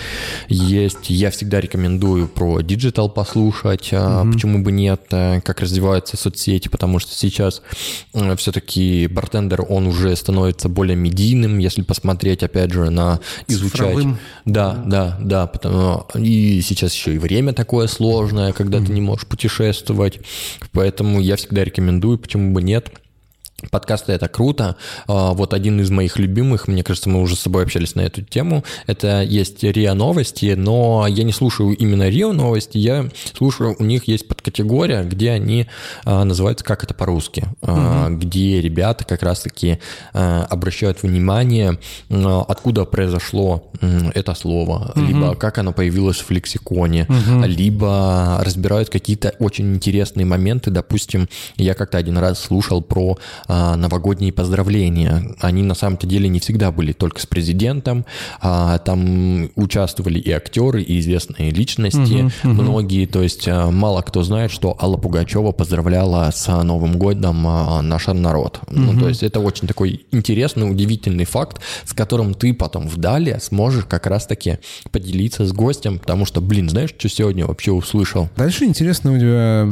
есть... Я всегда рекомендую про digital послушать, угу. почему бы нет, как развиваются соцсети, потому что сейчас все-таки бартендер, он уже становится более медийным, если посмотреть, опять же, на изучение цифровым. Да, да, да. Потому, и сейчас еще и время такое сложное, когда mm-hmm. ты не можешь путешествовать. Поэтому я всегда рекомендую, почему бы нет Подкасты — это круто. А, вот один из моих любимых, мне кажется, мы уже с собой общались на эту тему, это есть РИА Новости, но я не слушаю именно РИА Новости, я слушаю, у них есть подкатегория, где они а, называются «Как это по-русски», угу. где ребята как раз-таки обращают внимание, откуда произошло это слово, угу. либо как оно появилось в лексиконе, угу. либо разбирают какие-то очень интересные моменты. Допустим, я как-то один раз слушал про новогодние поздравления. Они на самом-то деле не всегда были только с президентом. А, там участвовали и актеры, и известные личности, угу, угу. многие. То есть а, мало кто знает, что Алла Пугачева поздравляла с Новым годом наш народ. Угу. Ну, то есть это очень такой интересный, удивительный факт, с которым ты потом в далее сможешь как раз-таки поделиться с гостем, потому что, блин, знаешь, что сегодня вообще услышал? Дальше интересно у тебя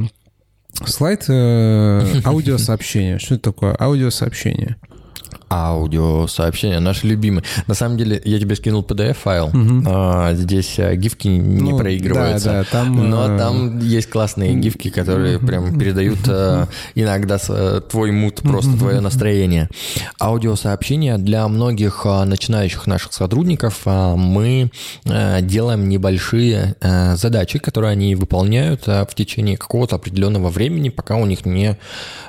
Слайд э, [LAUGHS] аудиосообщения. Что это такое аудиосообщение? Аудиосообщения, наши любимые. На самом деле, я тебе скинул PDF-файл. Угу. А, здесь а, гифки не ну, проигрываются. Да, да, там, но э... там есть классные гифки, которые прям передают а, иногда а, твой мут, просто твое настроение. Аудиосообщения для многих а, начинающих наших сотрудников а, мы а, делаем небольшие а, задачи, которые они выполняют а, в течение какого-то определенного времени, пока у них не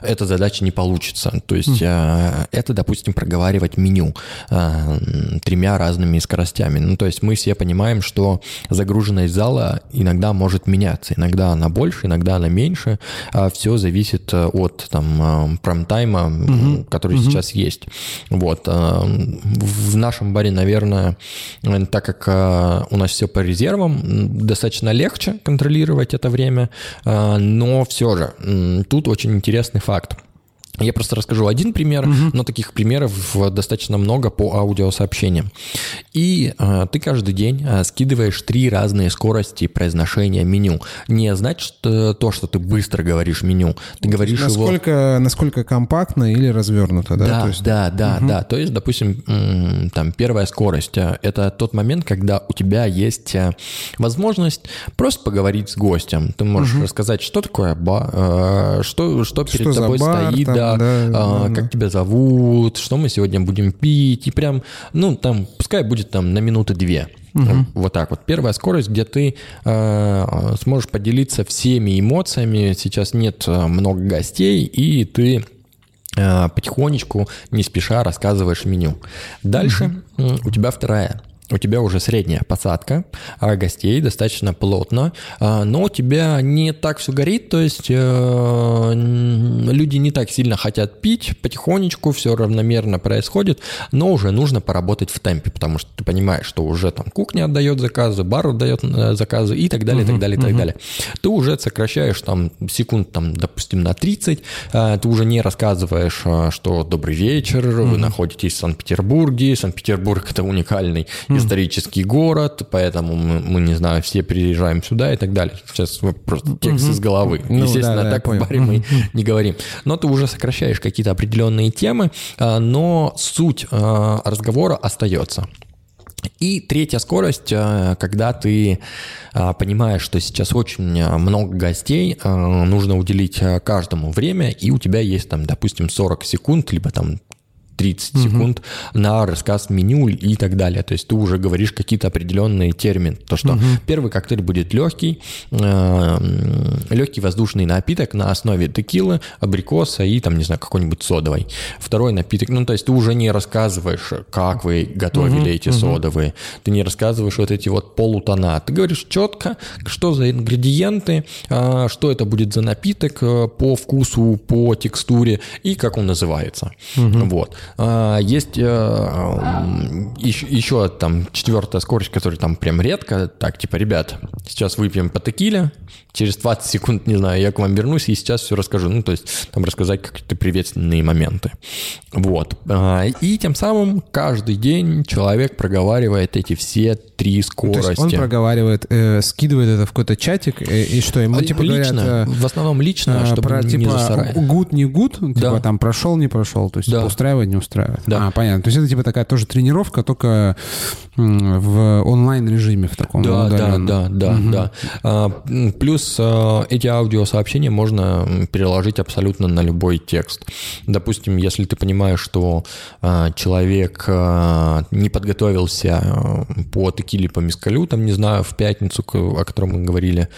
эта задача не получится. То есть а, это, допустим, допустим, проговаривать меню э, тремя разными скоростями. Ну, то есть мы все понимаем, что загруженность зала иногда может меняться. Иногда она больше, иногда она меньше. А все зависит э, от там промтайма, угу. который угу. сейчас есть. Вот. Э, в нашем баре, наверное, так как у нас все по резервам, достаточно легче контролировать это время, но все же тут очень интересный факт. Я просто расскажу один пример, угу. но таких примеров достаточно много по аудиосообщениям. И э, ты каждый день э, скидываешь три разные скорости произношения меню. Не значит что, то, что ты быстро говоришь меню. Ты говоришь насколько, его... Насколько компактно или развернуто, да? Да, есть... да, да, угу. да. То есть, допустим, там первая скорость э, – это тот момент, когда у тебя есть э, возможность просто поговорить с гостем. Ты можешь угу. рассказать, что такое ба, что, что перед что тобой бар, стоит, там, да, да, а, да, как да. тебя зовут, что мы сегодня будем пить, и прям, ну, там, пускай будет там на минуты две. Угу. Вот так вот. Первая скорость, где ты э, сможешь поделиться всеми эмоциями. Сейчас нет много гостей, и ты э, потихонечку, не спеша рассказываешь меню. Дальше угу. у тебя вторая у тебя уже средняя посадка а гостей, достаточно плотно, а, но у тебя не так все горит, то есть э, люди не так сильно хотят пить, потихонечку все равномерно происходит, но уже нужно поработать в темпе, потому что ты понимаешь, что уже там кухня отдает заказы, бар отдает э, заказы и так далее, и так далее, и так далее. Ты уже сокращаешь там секунд, там, допустим, на 30, э, ты уже не рассказываешь, что добрый вечер, вы находитесь в Санкт-Петербурге, Санкт-Петербург это уникальный исторический город, поэтому мы, мы, не знаю, все приезжаем сюда и так далее. Сейчас просто текст из головы. Ну, Естественно, да, так в баре мы не говорим. Но ты уже сокращаешь какие-то определенные темы, а, но суть а, разговора остается. И третья скорость, а, когда ты понимаешь, что сейчас очень много гостей, нужно уделить каждому время, и у тебя есть там, допустим, 40 секунд, либо там 30 угу. секунд на рассказ меню и так далее. То есть ты уже говоришь какие-то определенные термины. То, что угу. первый коктейль будет легкий, э, легкий воздушный напиток на основе текилы, абрикоса и там, не знаю, какой-нибудь содовой. Второй напиток, ну, то есть ты уже не рассказываешь, как вы готовили угу. эти угу. содовые. Ты не рассказываешь вот эти вот полутона. Ты говоришь четко, что за ингредиенты, э, что это будет за напиток э, по вкусу, по текстуре и как он называется. Угу. Вот. А, есть еще, э, еще там четвертая скорость, которая там прям редко. Так, типа, ребят, сейчас выпьем по текиле, через 20 секунд, не знаю, я к вам вернусь и сейчас все расскажу. Ну, то есть там рассказать какие-то приветственные моменты. Вот. А, и тем самым каждый день человек проговаривает эти все три скорости. Ну, то есть он проговаривает, э, скидывает это в какой-то чатик, э, и что, ему типа лично, говорят... Э, в основном лично, э, чтобы про, не типа, засорать. гуд, не гуд, типа да. там прошел, не прошел, то есть да. типа, устраивает, не устраивает. Да. А, понятно. То есть это типа такая тоже тренировка, только в онлайн-режиме в таком. Да, да, да, да, угу. да. А, плюс а, эти аудиосообщения можно переложить абсолютно на любой текст. Допустим, если ты понимаешь, что а, человек а, не подготовился а, по текиле по мискалю, там, не знаю, в пятницу, о котором мы говорили,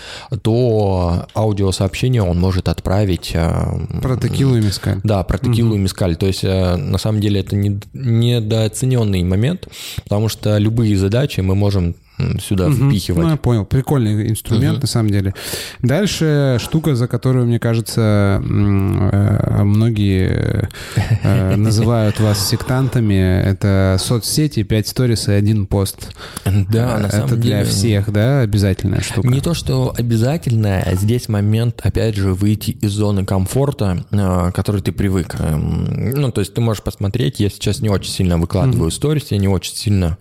то аудиосообщение он может отправить... А, про текилу и мискаль. Да, про текилу угу. и мискаль. То есть, а, на самом деле, это не, недооцененный момент, потому что любые задачи мы можем сюда угу. впихивать. Ну, я понял. Прикольный инструмент, угу. на самом деле. Дальше штука, за которую, мне кажется, э, многие э, [LAUGHS] называют вас сектантами, это соцсети, 5 сторис и один пост. Да, на самом Это для всех, да, обязательная штука? Не то, что обязательная, а здесь момент, опять же, выйти из зоны комфорта, э, к которой ты привык. Эм, ну, то есть ты можешь посмотреть, я сейчас не очень сильно выкладываю сторис, я не очень сильно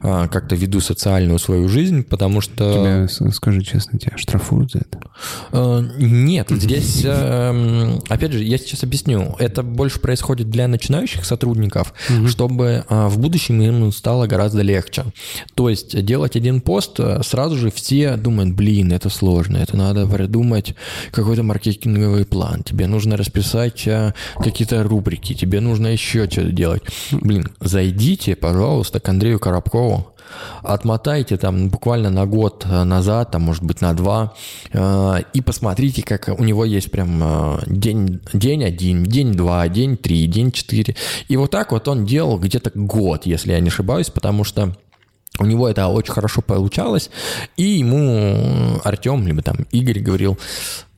как-то веду социальную нормальную свою жизнь, потому что... Тебя, скажи честно, тебя штрафуют за это? Э, нет, здесь, эм, опять же, я сейчас объясню. это больше происходит для начинающих сотрудников, угу. чтобы а, в будущем им стало гораздо легче. То есть делать один пост, э, сразу же все думают, блин, это сложно, это надо придумать какой-то маркетинговый план, тебе нужно расписать какие-то рубрики, тебе нужно еще что-то делать. Блин, зайдите, пожалуйста, к Андрею Коробкову, отмотайте там буквально на год э, назад, там, может быть, на два, э, и посмотрите, как у него есть прям э, день, день один, день два, день три, день четыре. И вот так вот он делал где-то год, если я не ошибаюсь, потому что у него это очень хорошо получалось, и ему Артем, либо там Игорь говорил,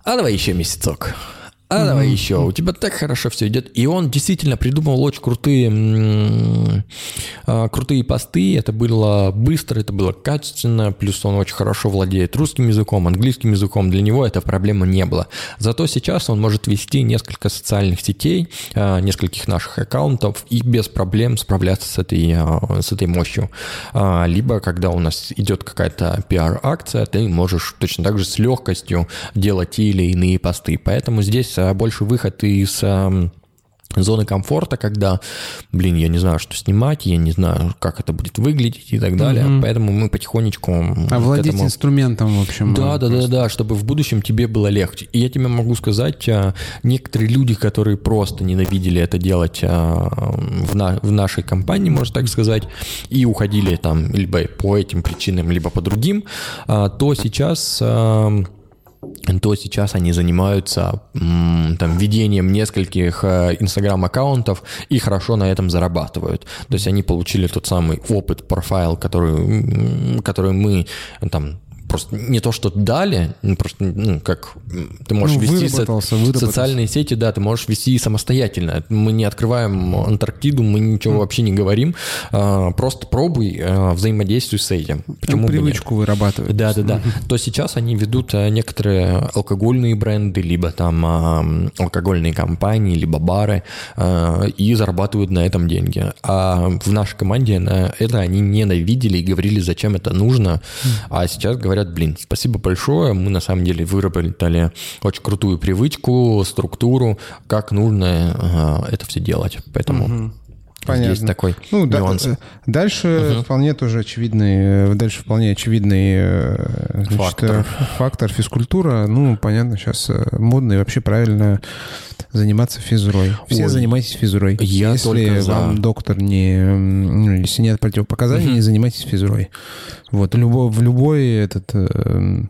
а давай еще месяцок а mm-hmm. давай еще, у тебя так хорошо все идет. И он действительно придумал очень крутые, э, крутые посты, это было быстро, это было качественно, плюс он очень хорошо владеет русским языком, английским языком, для него эта проблема не было. Зато сейчас он может вести несколько социальных сетей, э, нескольких наших аккаунтов и без проблем справляться с этой, э, с этой мощью. Либо, когда у нас идет какая-то пиар-акция, ты можешь точно так же с легкостью делать те или иные посты. Поэтому здесь здесь больше выход из зоны комфорта, когда, блин, я не знаю, что снимать, я не знаю, как это будет выглядеть и так далее. Угу. Поэтому мы потихонечку... Овладеть этому... инструментом, в общем. Да, да, да, да, чтобы в будущем тебе было легче. И я тебе могу сказать, э, некоторые люди, которые просто ненавидели это делать э, в, на... в нашей компании, можно так сказать, и уходили там либо по этим причинам, либо по другим, то сейчас то сейчас они занимаются там, ведением нескольких э, инстаграм-аккаунтов и хорошо на этом зарабатывают. То есть они получили тот самый опыт, профайл, который, который мы там просто не то, что дали, ну, просто, ну, как ты можешь ну, вести со- социальные сети, да, ты можешь вести самостоятельно. Мы не открываем Антарктиду, мы ничего mm. вообще не говорим, а, просто пробуй, а, взаимодействуй с этим. Почему привычку вырабатывать. Да, да, да. Mm-hmm. То сейчас они ведут а, некоторые алкогольные бренды, либо там а, алкогольные компании, либо бары, а, и зарабатывают на этом деньги. А в нашей команде на это они ненавидели и говорили, зачем это нужно, mm. а сейчас говорят, говорят, блин, спасибо большое, мы на самом деле выработали очень крутую привычку, структуру, как нужно э, это все делать. Поэтому... Угу. Понятно. Есть такой ну, нюанс. Да, э, дальше угу. вполне тоже очевидный, э, дальше вполне очевидный значит, фактор. фактор физкультура. Ну, понятно, сейчас модно и вообще правильно заниматься физрой. Все Ой, занимайтесь физрой. Я если вам доктор не, ну, если нет противопоказаний, угу. не занимайтесь физрой. Вот любой, в любой этот э,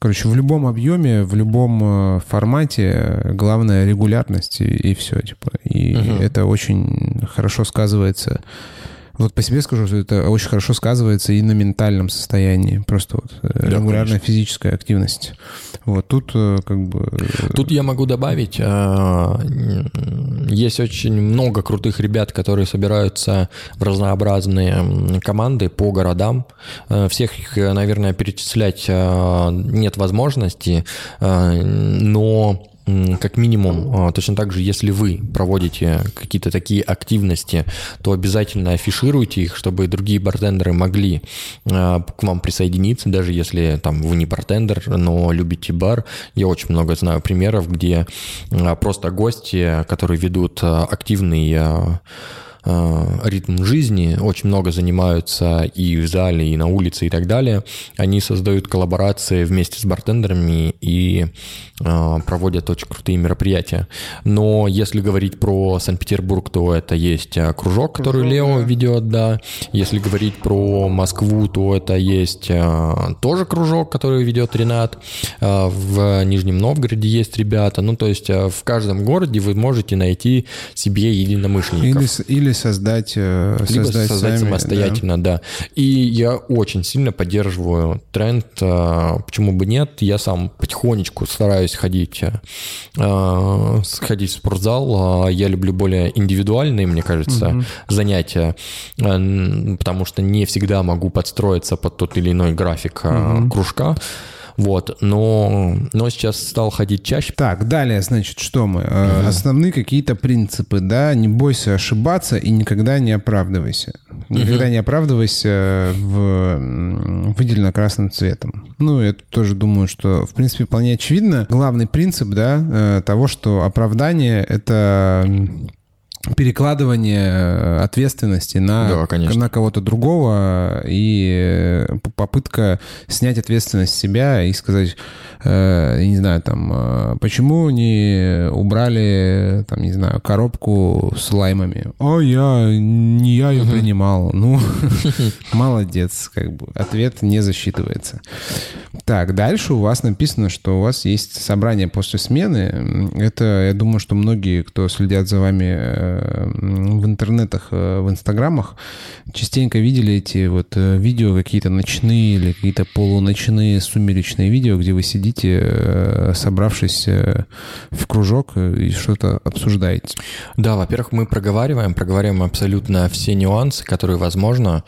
Короче, в любом объеме, в любом э, формате главное регулярность и, и все, типа. И uh это очень хорошо сказывается вот по себе скажу, что это очень хорошо сказывается и на ментальном состоянии. Просто вот э, да, регулярная конечно. физическая активность. Вот тут э, как бы... Э, тут я могу добавить, есть очень много крутых ребят, которые собираются в разнообразные команды по городам. Всех их, наверное, перечислять нет возможности, но как минимум, а, точно так же, если вы проводите какие-то такие активности, то обязательно афишируйте их, чтобы другие бартендеры могли а, к вам присоединиться, даже если там вы не бартендер, но любите бар. Я очень много знаю примеров, где а, просто гости, которые ведут активный Э, ритм жизни, очень много занимаются и в зале, и на улице, и так далее. Они создают коллаборации вместе с бартендерами и э, проводят очень крутые мероприятия. Но если говорить про Санкт-Петербург, то это есть э, кружок, который кружок, Лео да. ведет, да. Если говорить про Москву, то это есть тоже кружок, который ведет Ренат. В Нижнем Новгороде есть ребята. Ну, то есть в каждом городе вы можете найти себе единомышленников. Или, или или создать, э, Либо создать, создать сами, самостоятельно, да. да. И я очень сильно поддерживаю тренд, э, почему бы нет, я сам потихонечку стараюсь ходить, э, сходить в спортзал, я люблю более индивидуальные, мне кажется, угу. занятия, потому что не всегда могу подстроиться под тот или иной график угу. кружка. Вот, но, но сейчас стал ходить чаще. Так, далее, значит, что мы? mm Основные какие-то принципы, да? Не бойся ошибаться и никогда не оправдывайся. Никогда не оправдывайся в выделено красным цветом. Ну, я тоже думаю, что, в принципе, вполне очевидно. Главный принцип, да, э, того, что оправдание — это перекладывание э, ответственности на, Да, конечно. на кого-то другого и э, попытка снять ответственность с себя и сказать, э, я не знаю, там, э, почему не убрали, там, не знаю, коробку с лаймами? О, я, не я ее принимал. Ну, [LAUGHS] [LAUGHS] молодец, как бы. Ответ не засчитывается. Так, дальше у вас написано, что у вас есть собрание после смены. Это, я думаю, что многие, кто следят за вами э, в интернетах, э, в инстаграмах, частенько видели эти вот э, видео какие-то ночные или какие-то полуночные сумеречные видео, где вы сидите, собравшись в кружок и что-то обсуждаете. Да, во-первых, мы проговариваем, проговариваем абсолютно все нюансы, которые возможно.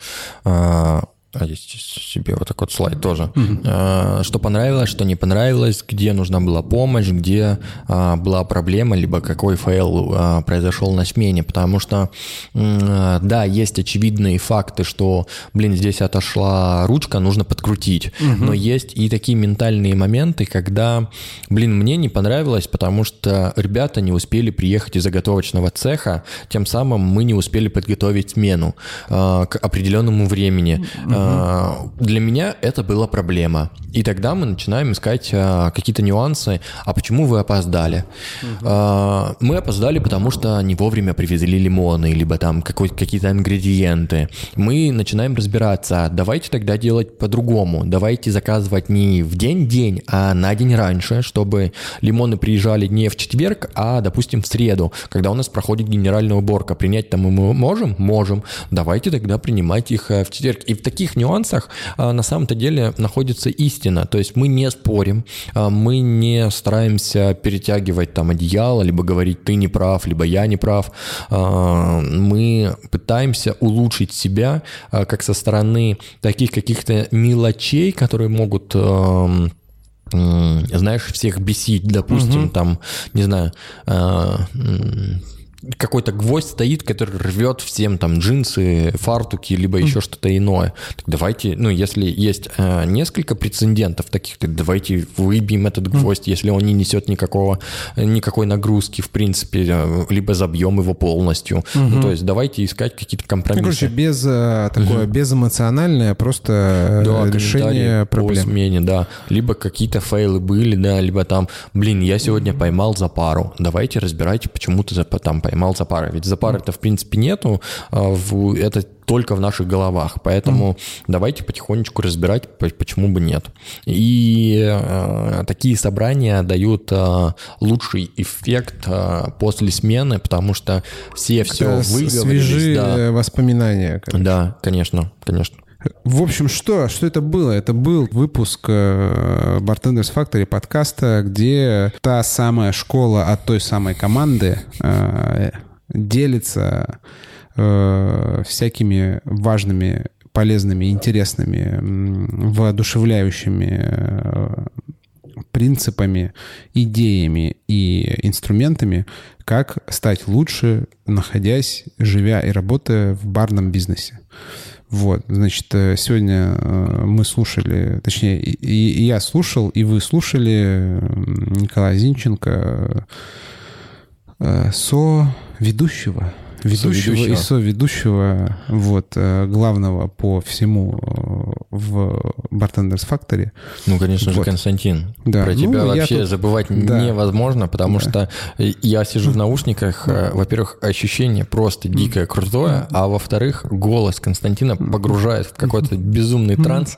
А, есть себе вот такой вот слайд тоже. А, Что понравилось, что не понравилось, где нужна была помощь, где а, была проблема, либо какой fail а, произошел на смене. Потому что, да, есть очевидные факты, что, блин, здесь отошла ручка, нужно подкрутить. Но есть и такие ментальные моменты, когда, блин, мне не понравилось, потому что ребята не успели приехать из заготовочного цеха, тем самым мы не успели подготовить смену к определенному времени. А, Для меня это была проблема. И тогда мы начинаем искать а, какие-то нюансы. А почему вы опоздали? А, Мы опоздали, потому что не вовремя привезли лимоны, либо там какие-то ингредиенты. Мы начинаем разбираться. Давайте тогда делать по-другому. Давайте заказывать не в день-день, а на день раньше, чтобы лимоны приезжали не в четверг, а, допустим, в среду, когда у нас проходит генеральная уборка. Принять там мы можем? Можем. Давайте тогда принимать их э, в четверг. И в таких нюансах а, на самом-то деле находится истина. То есть мы не спорим, а, мы не стараемся перетягивать там одеяло, либо говорить ты не прав, либо я не прав. А, Мы пытаемся улучшить себя как со стороны таких каких-то мелочей, которые могут знаешь, всех бесить, допустим, там, не знаю, какой-то гвоздь стоит, который рвет всем там джинсы, фартуки, либо еще что-то иное. Так давайте, ну, если есть э, несколько прецедентов таких, так давайте выбьем этот гвоздь, если он не несет никакого, никакой нагрузки, в принципе, э, либо забьем его полностью. Ну, то есть давайте искать какие-то Ну, компромиссы. короче, без э, такое безэмоциональное, просто э, Да, решение комментарии по проблем. смене, да. Либо какие-то фейлы были, да, либо там, блин, я сегодня поймал за пару. Давайте разбирайте, почему ты за- там поймал за пару. Ведь за пары это в принципе нету, а это только в наших головах. Поэтому давайте потихонечку разбирать, по- почему бы нет. И э, такие собрания дают э, лучший эффект э, после смены, потому что все все Это с- выговорились. свежие да. воспоминания. короче. да, конечно, конечно. В общем, что? Что это было? Это был выпуск э, Bartenders Factory подкаста, где та самая школа от той самой команды э, делится э, всякими важными, полезными, интересными, воодушевляющими принципами, идеями и инструментами, как стать лучше, находясь, живя и работая в барном бизнесе. Вот, значит, э, сегодня э, мы слушали, точнее, и, я слушал, и вы слушали Николая Зинченко, э, со-ведущего, ведущего и Соведущего. вот, э, главного по всему э, в Bartenders Factory. Ну, конечно же, Вот. Константин. Да, Про ну, тебя вообще тут- забывать да. невозможно, потому что я сижу в наушниках. э, Во-первых, ощущение просто дикое, крутое, а во-вторых, голос Константина погружает в какой-то безумный транс,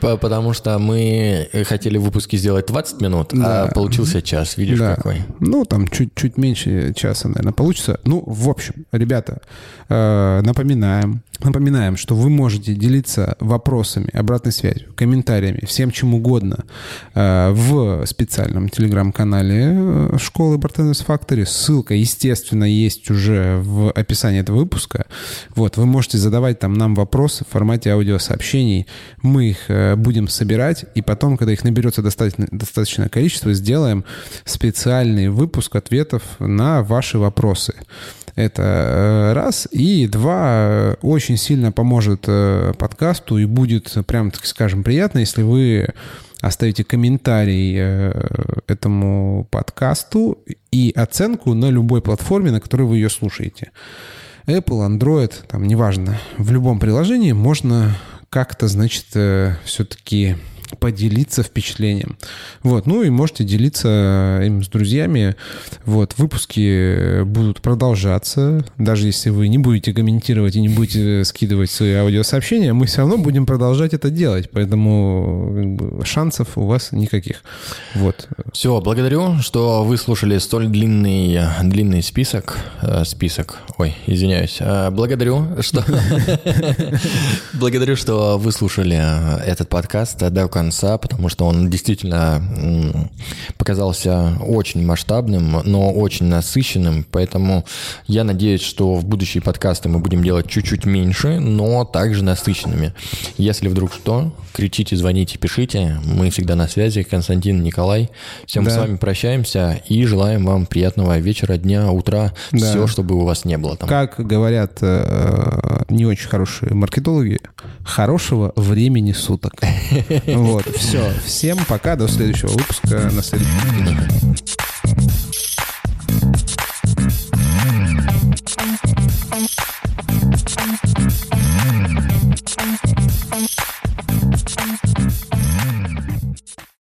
по- потому что мы хотели в выпуске сделать 20 минут, а Да. получился час. Видишь, Да. какой. Ну, там чуть, чуть меньше часа, наверное, получится. Ну, в общем, ребята, э, напоминаем, напоминаем, что вы можете делиться вопросами, обратной связью, комментариями, всем чем угодно э, в специальном телеграм-канале э, школы Bartenders Factory. Ссылка, естественно, есть уже в описании этого выпуска. Вот, вы можете задавать там нам вопросы в формате аудиосообщений. Мы их будем собирать, и потом, когда их наберется достаточно, достаточное количество, сделаем специальный выпуск ответов на ваши вопросы. Это э, раз. И два, очень сильно поможет э, подкасту и будет, прям, так скажем, приятно, если вы оставите комментарий э, этому подкасту и оценку на любой платформе, на которой вы ее слушаете. Apple, Android, там, неважно. В любом приложении можно как-то, значит, все-таки поделиться впечатлением. Вот, ну и можете делиться им с друзьями. Вот, выпуски будут продолжаться, даже если вы не будете комментировать и не будете скидывать свои аудиосообщения, мы все равно будем продолжать это делать, поэтому шансов у вас никаких. Вот. Все, благодарю, что вы слушали столь длинный, длинный список, э, список, ой, извиняюсь, э, благодарю, что [LAUGHS] благодарю, что вы слушали этот подкаст до конца, потому что он действительно показался очень масштабным, но очень насыщенным, поэтому я надеюсь, что в будущие подкасты мы будем делать чуть-чуть меньше, но также насыщенными. Если вдруг что, кричите, звоните, пишите, мы всегда на связи, Константин, Николай. Всем да. с вами прощаемся и желаем вам приятного вечера, дня, утра, да. все, чтобы у вас не было там. Как говорят э, не очень хорошие маркетологи, хорошего времени суток. [LAUGHS] Вот, все. Всем пока. До следующего выпуска на следующей неделе.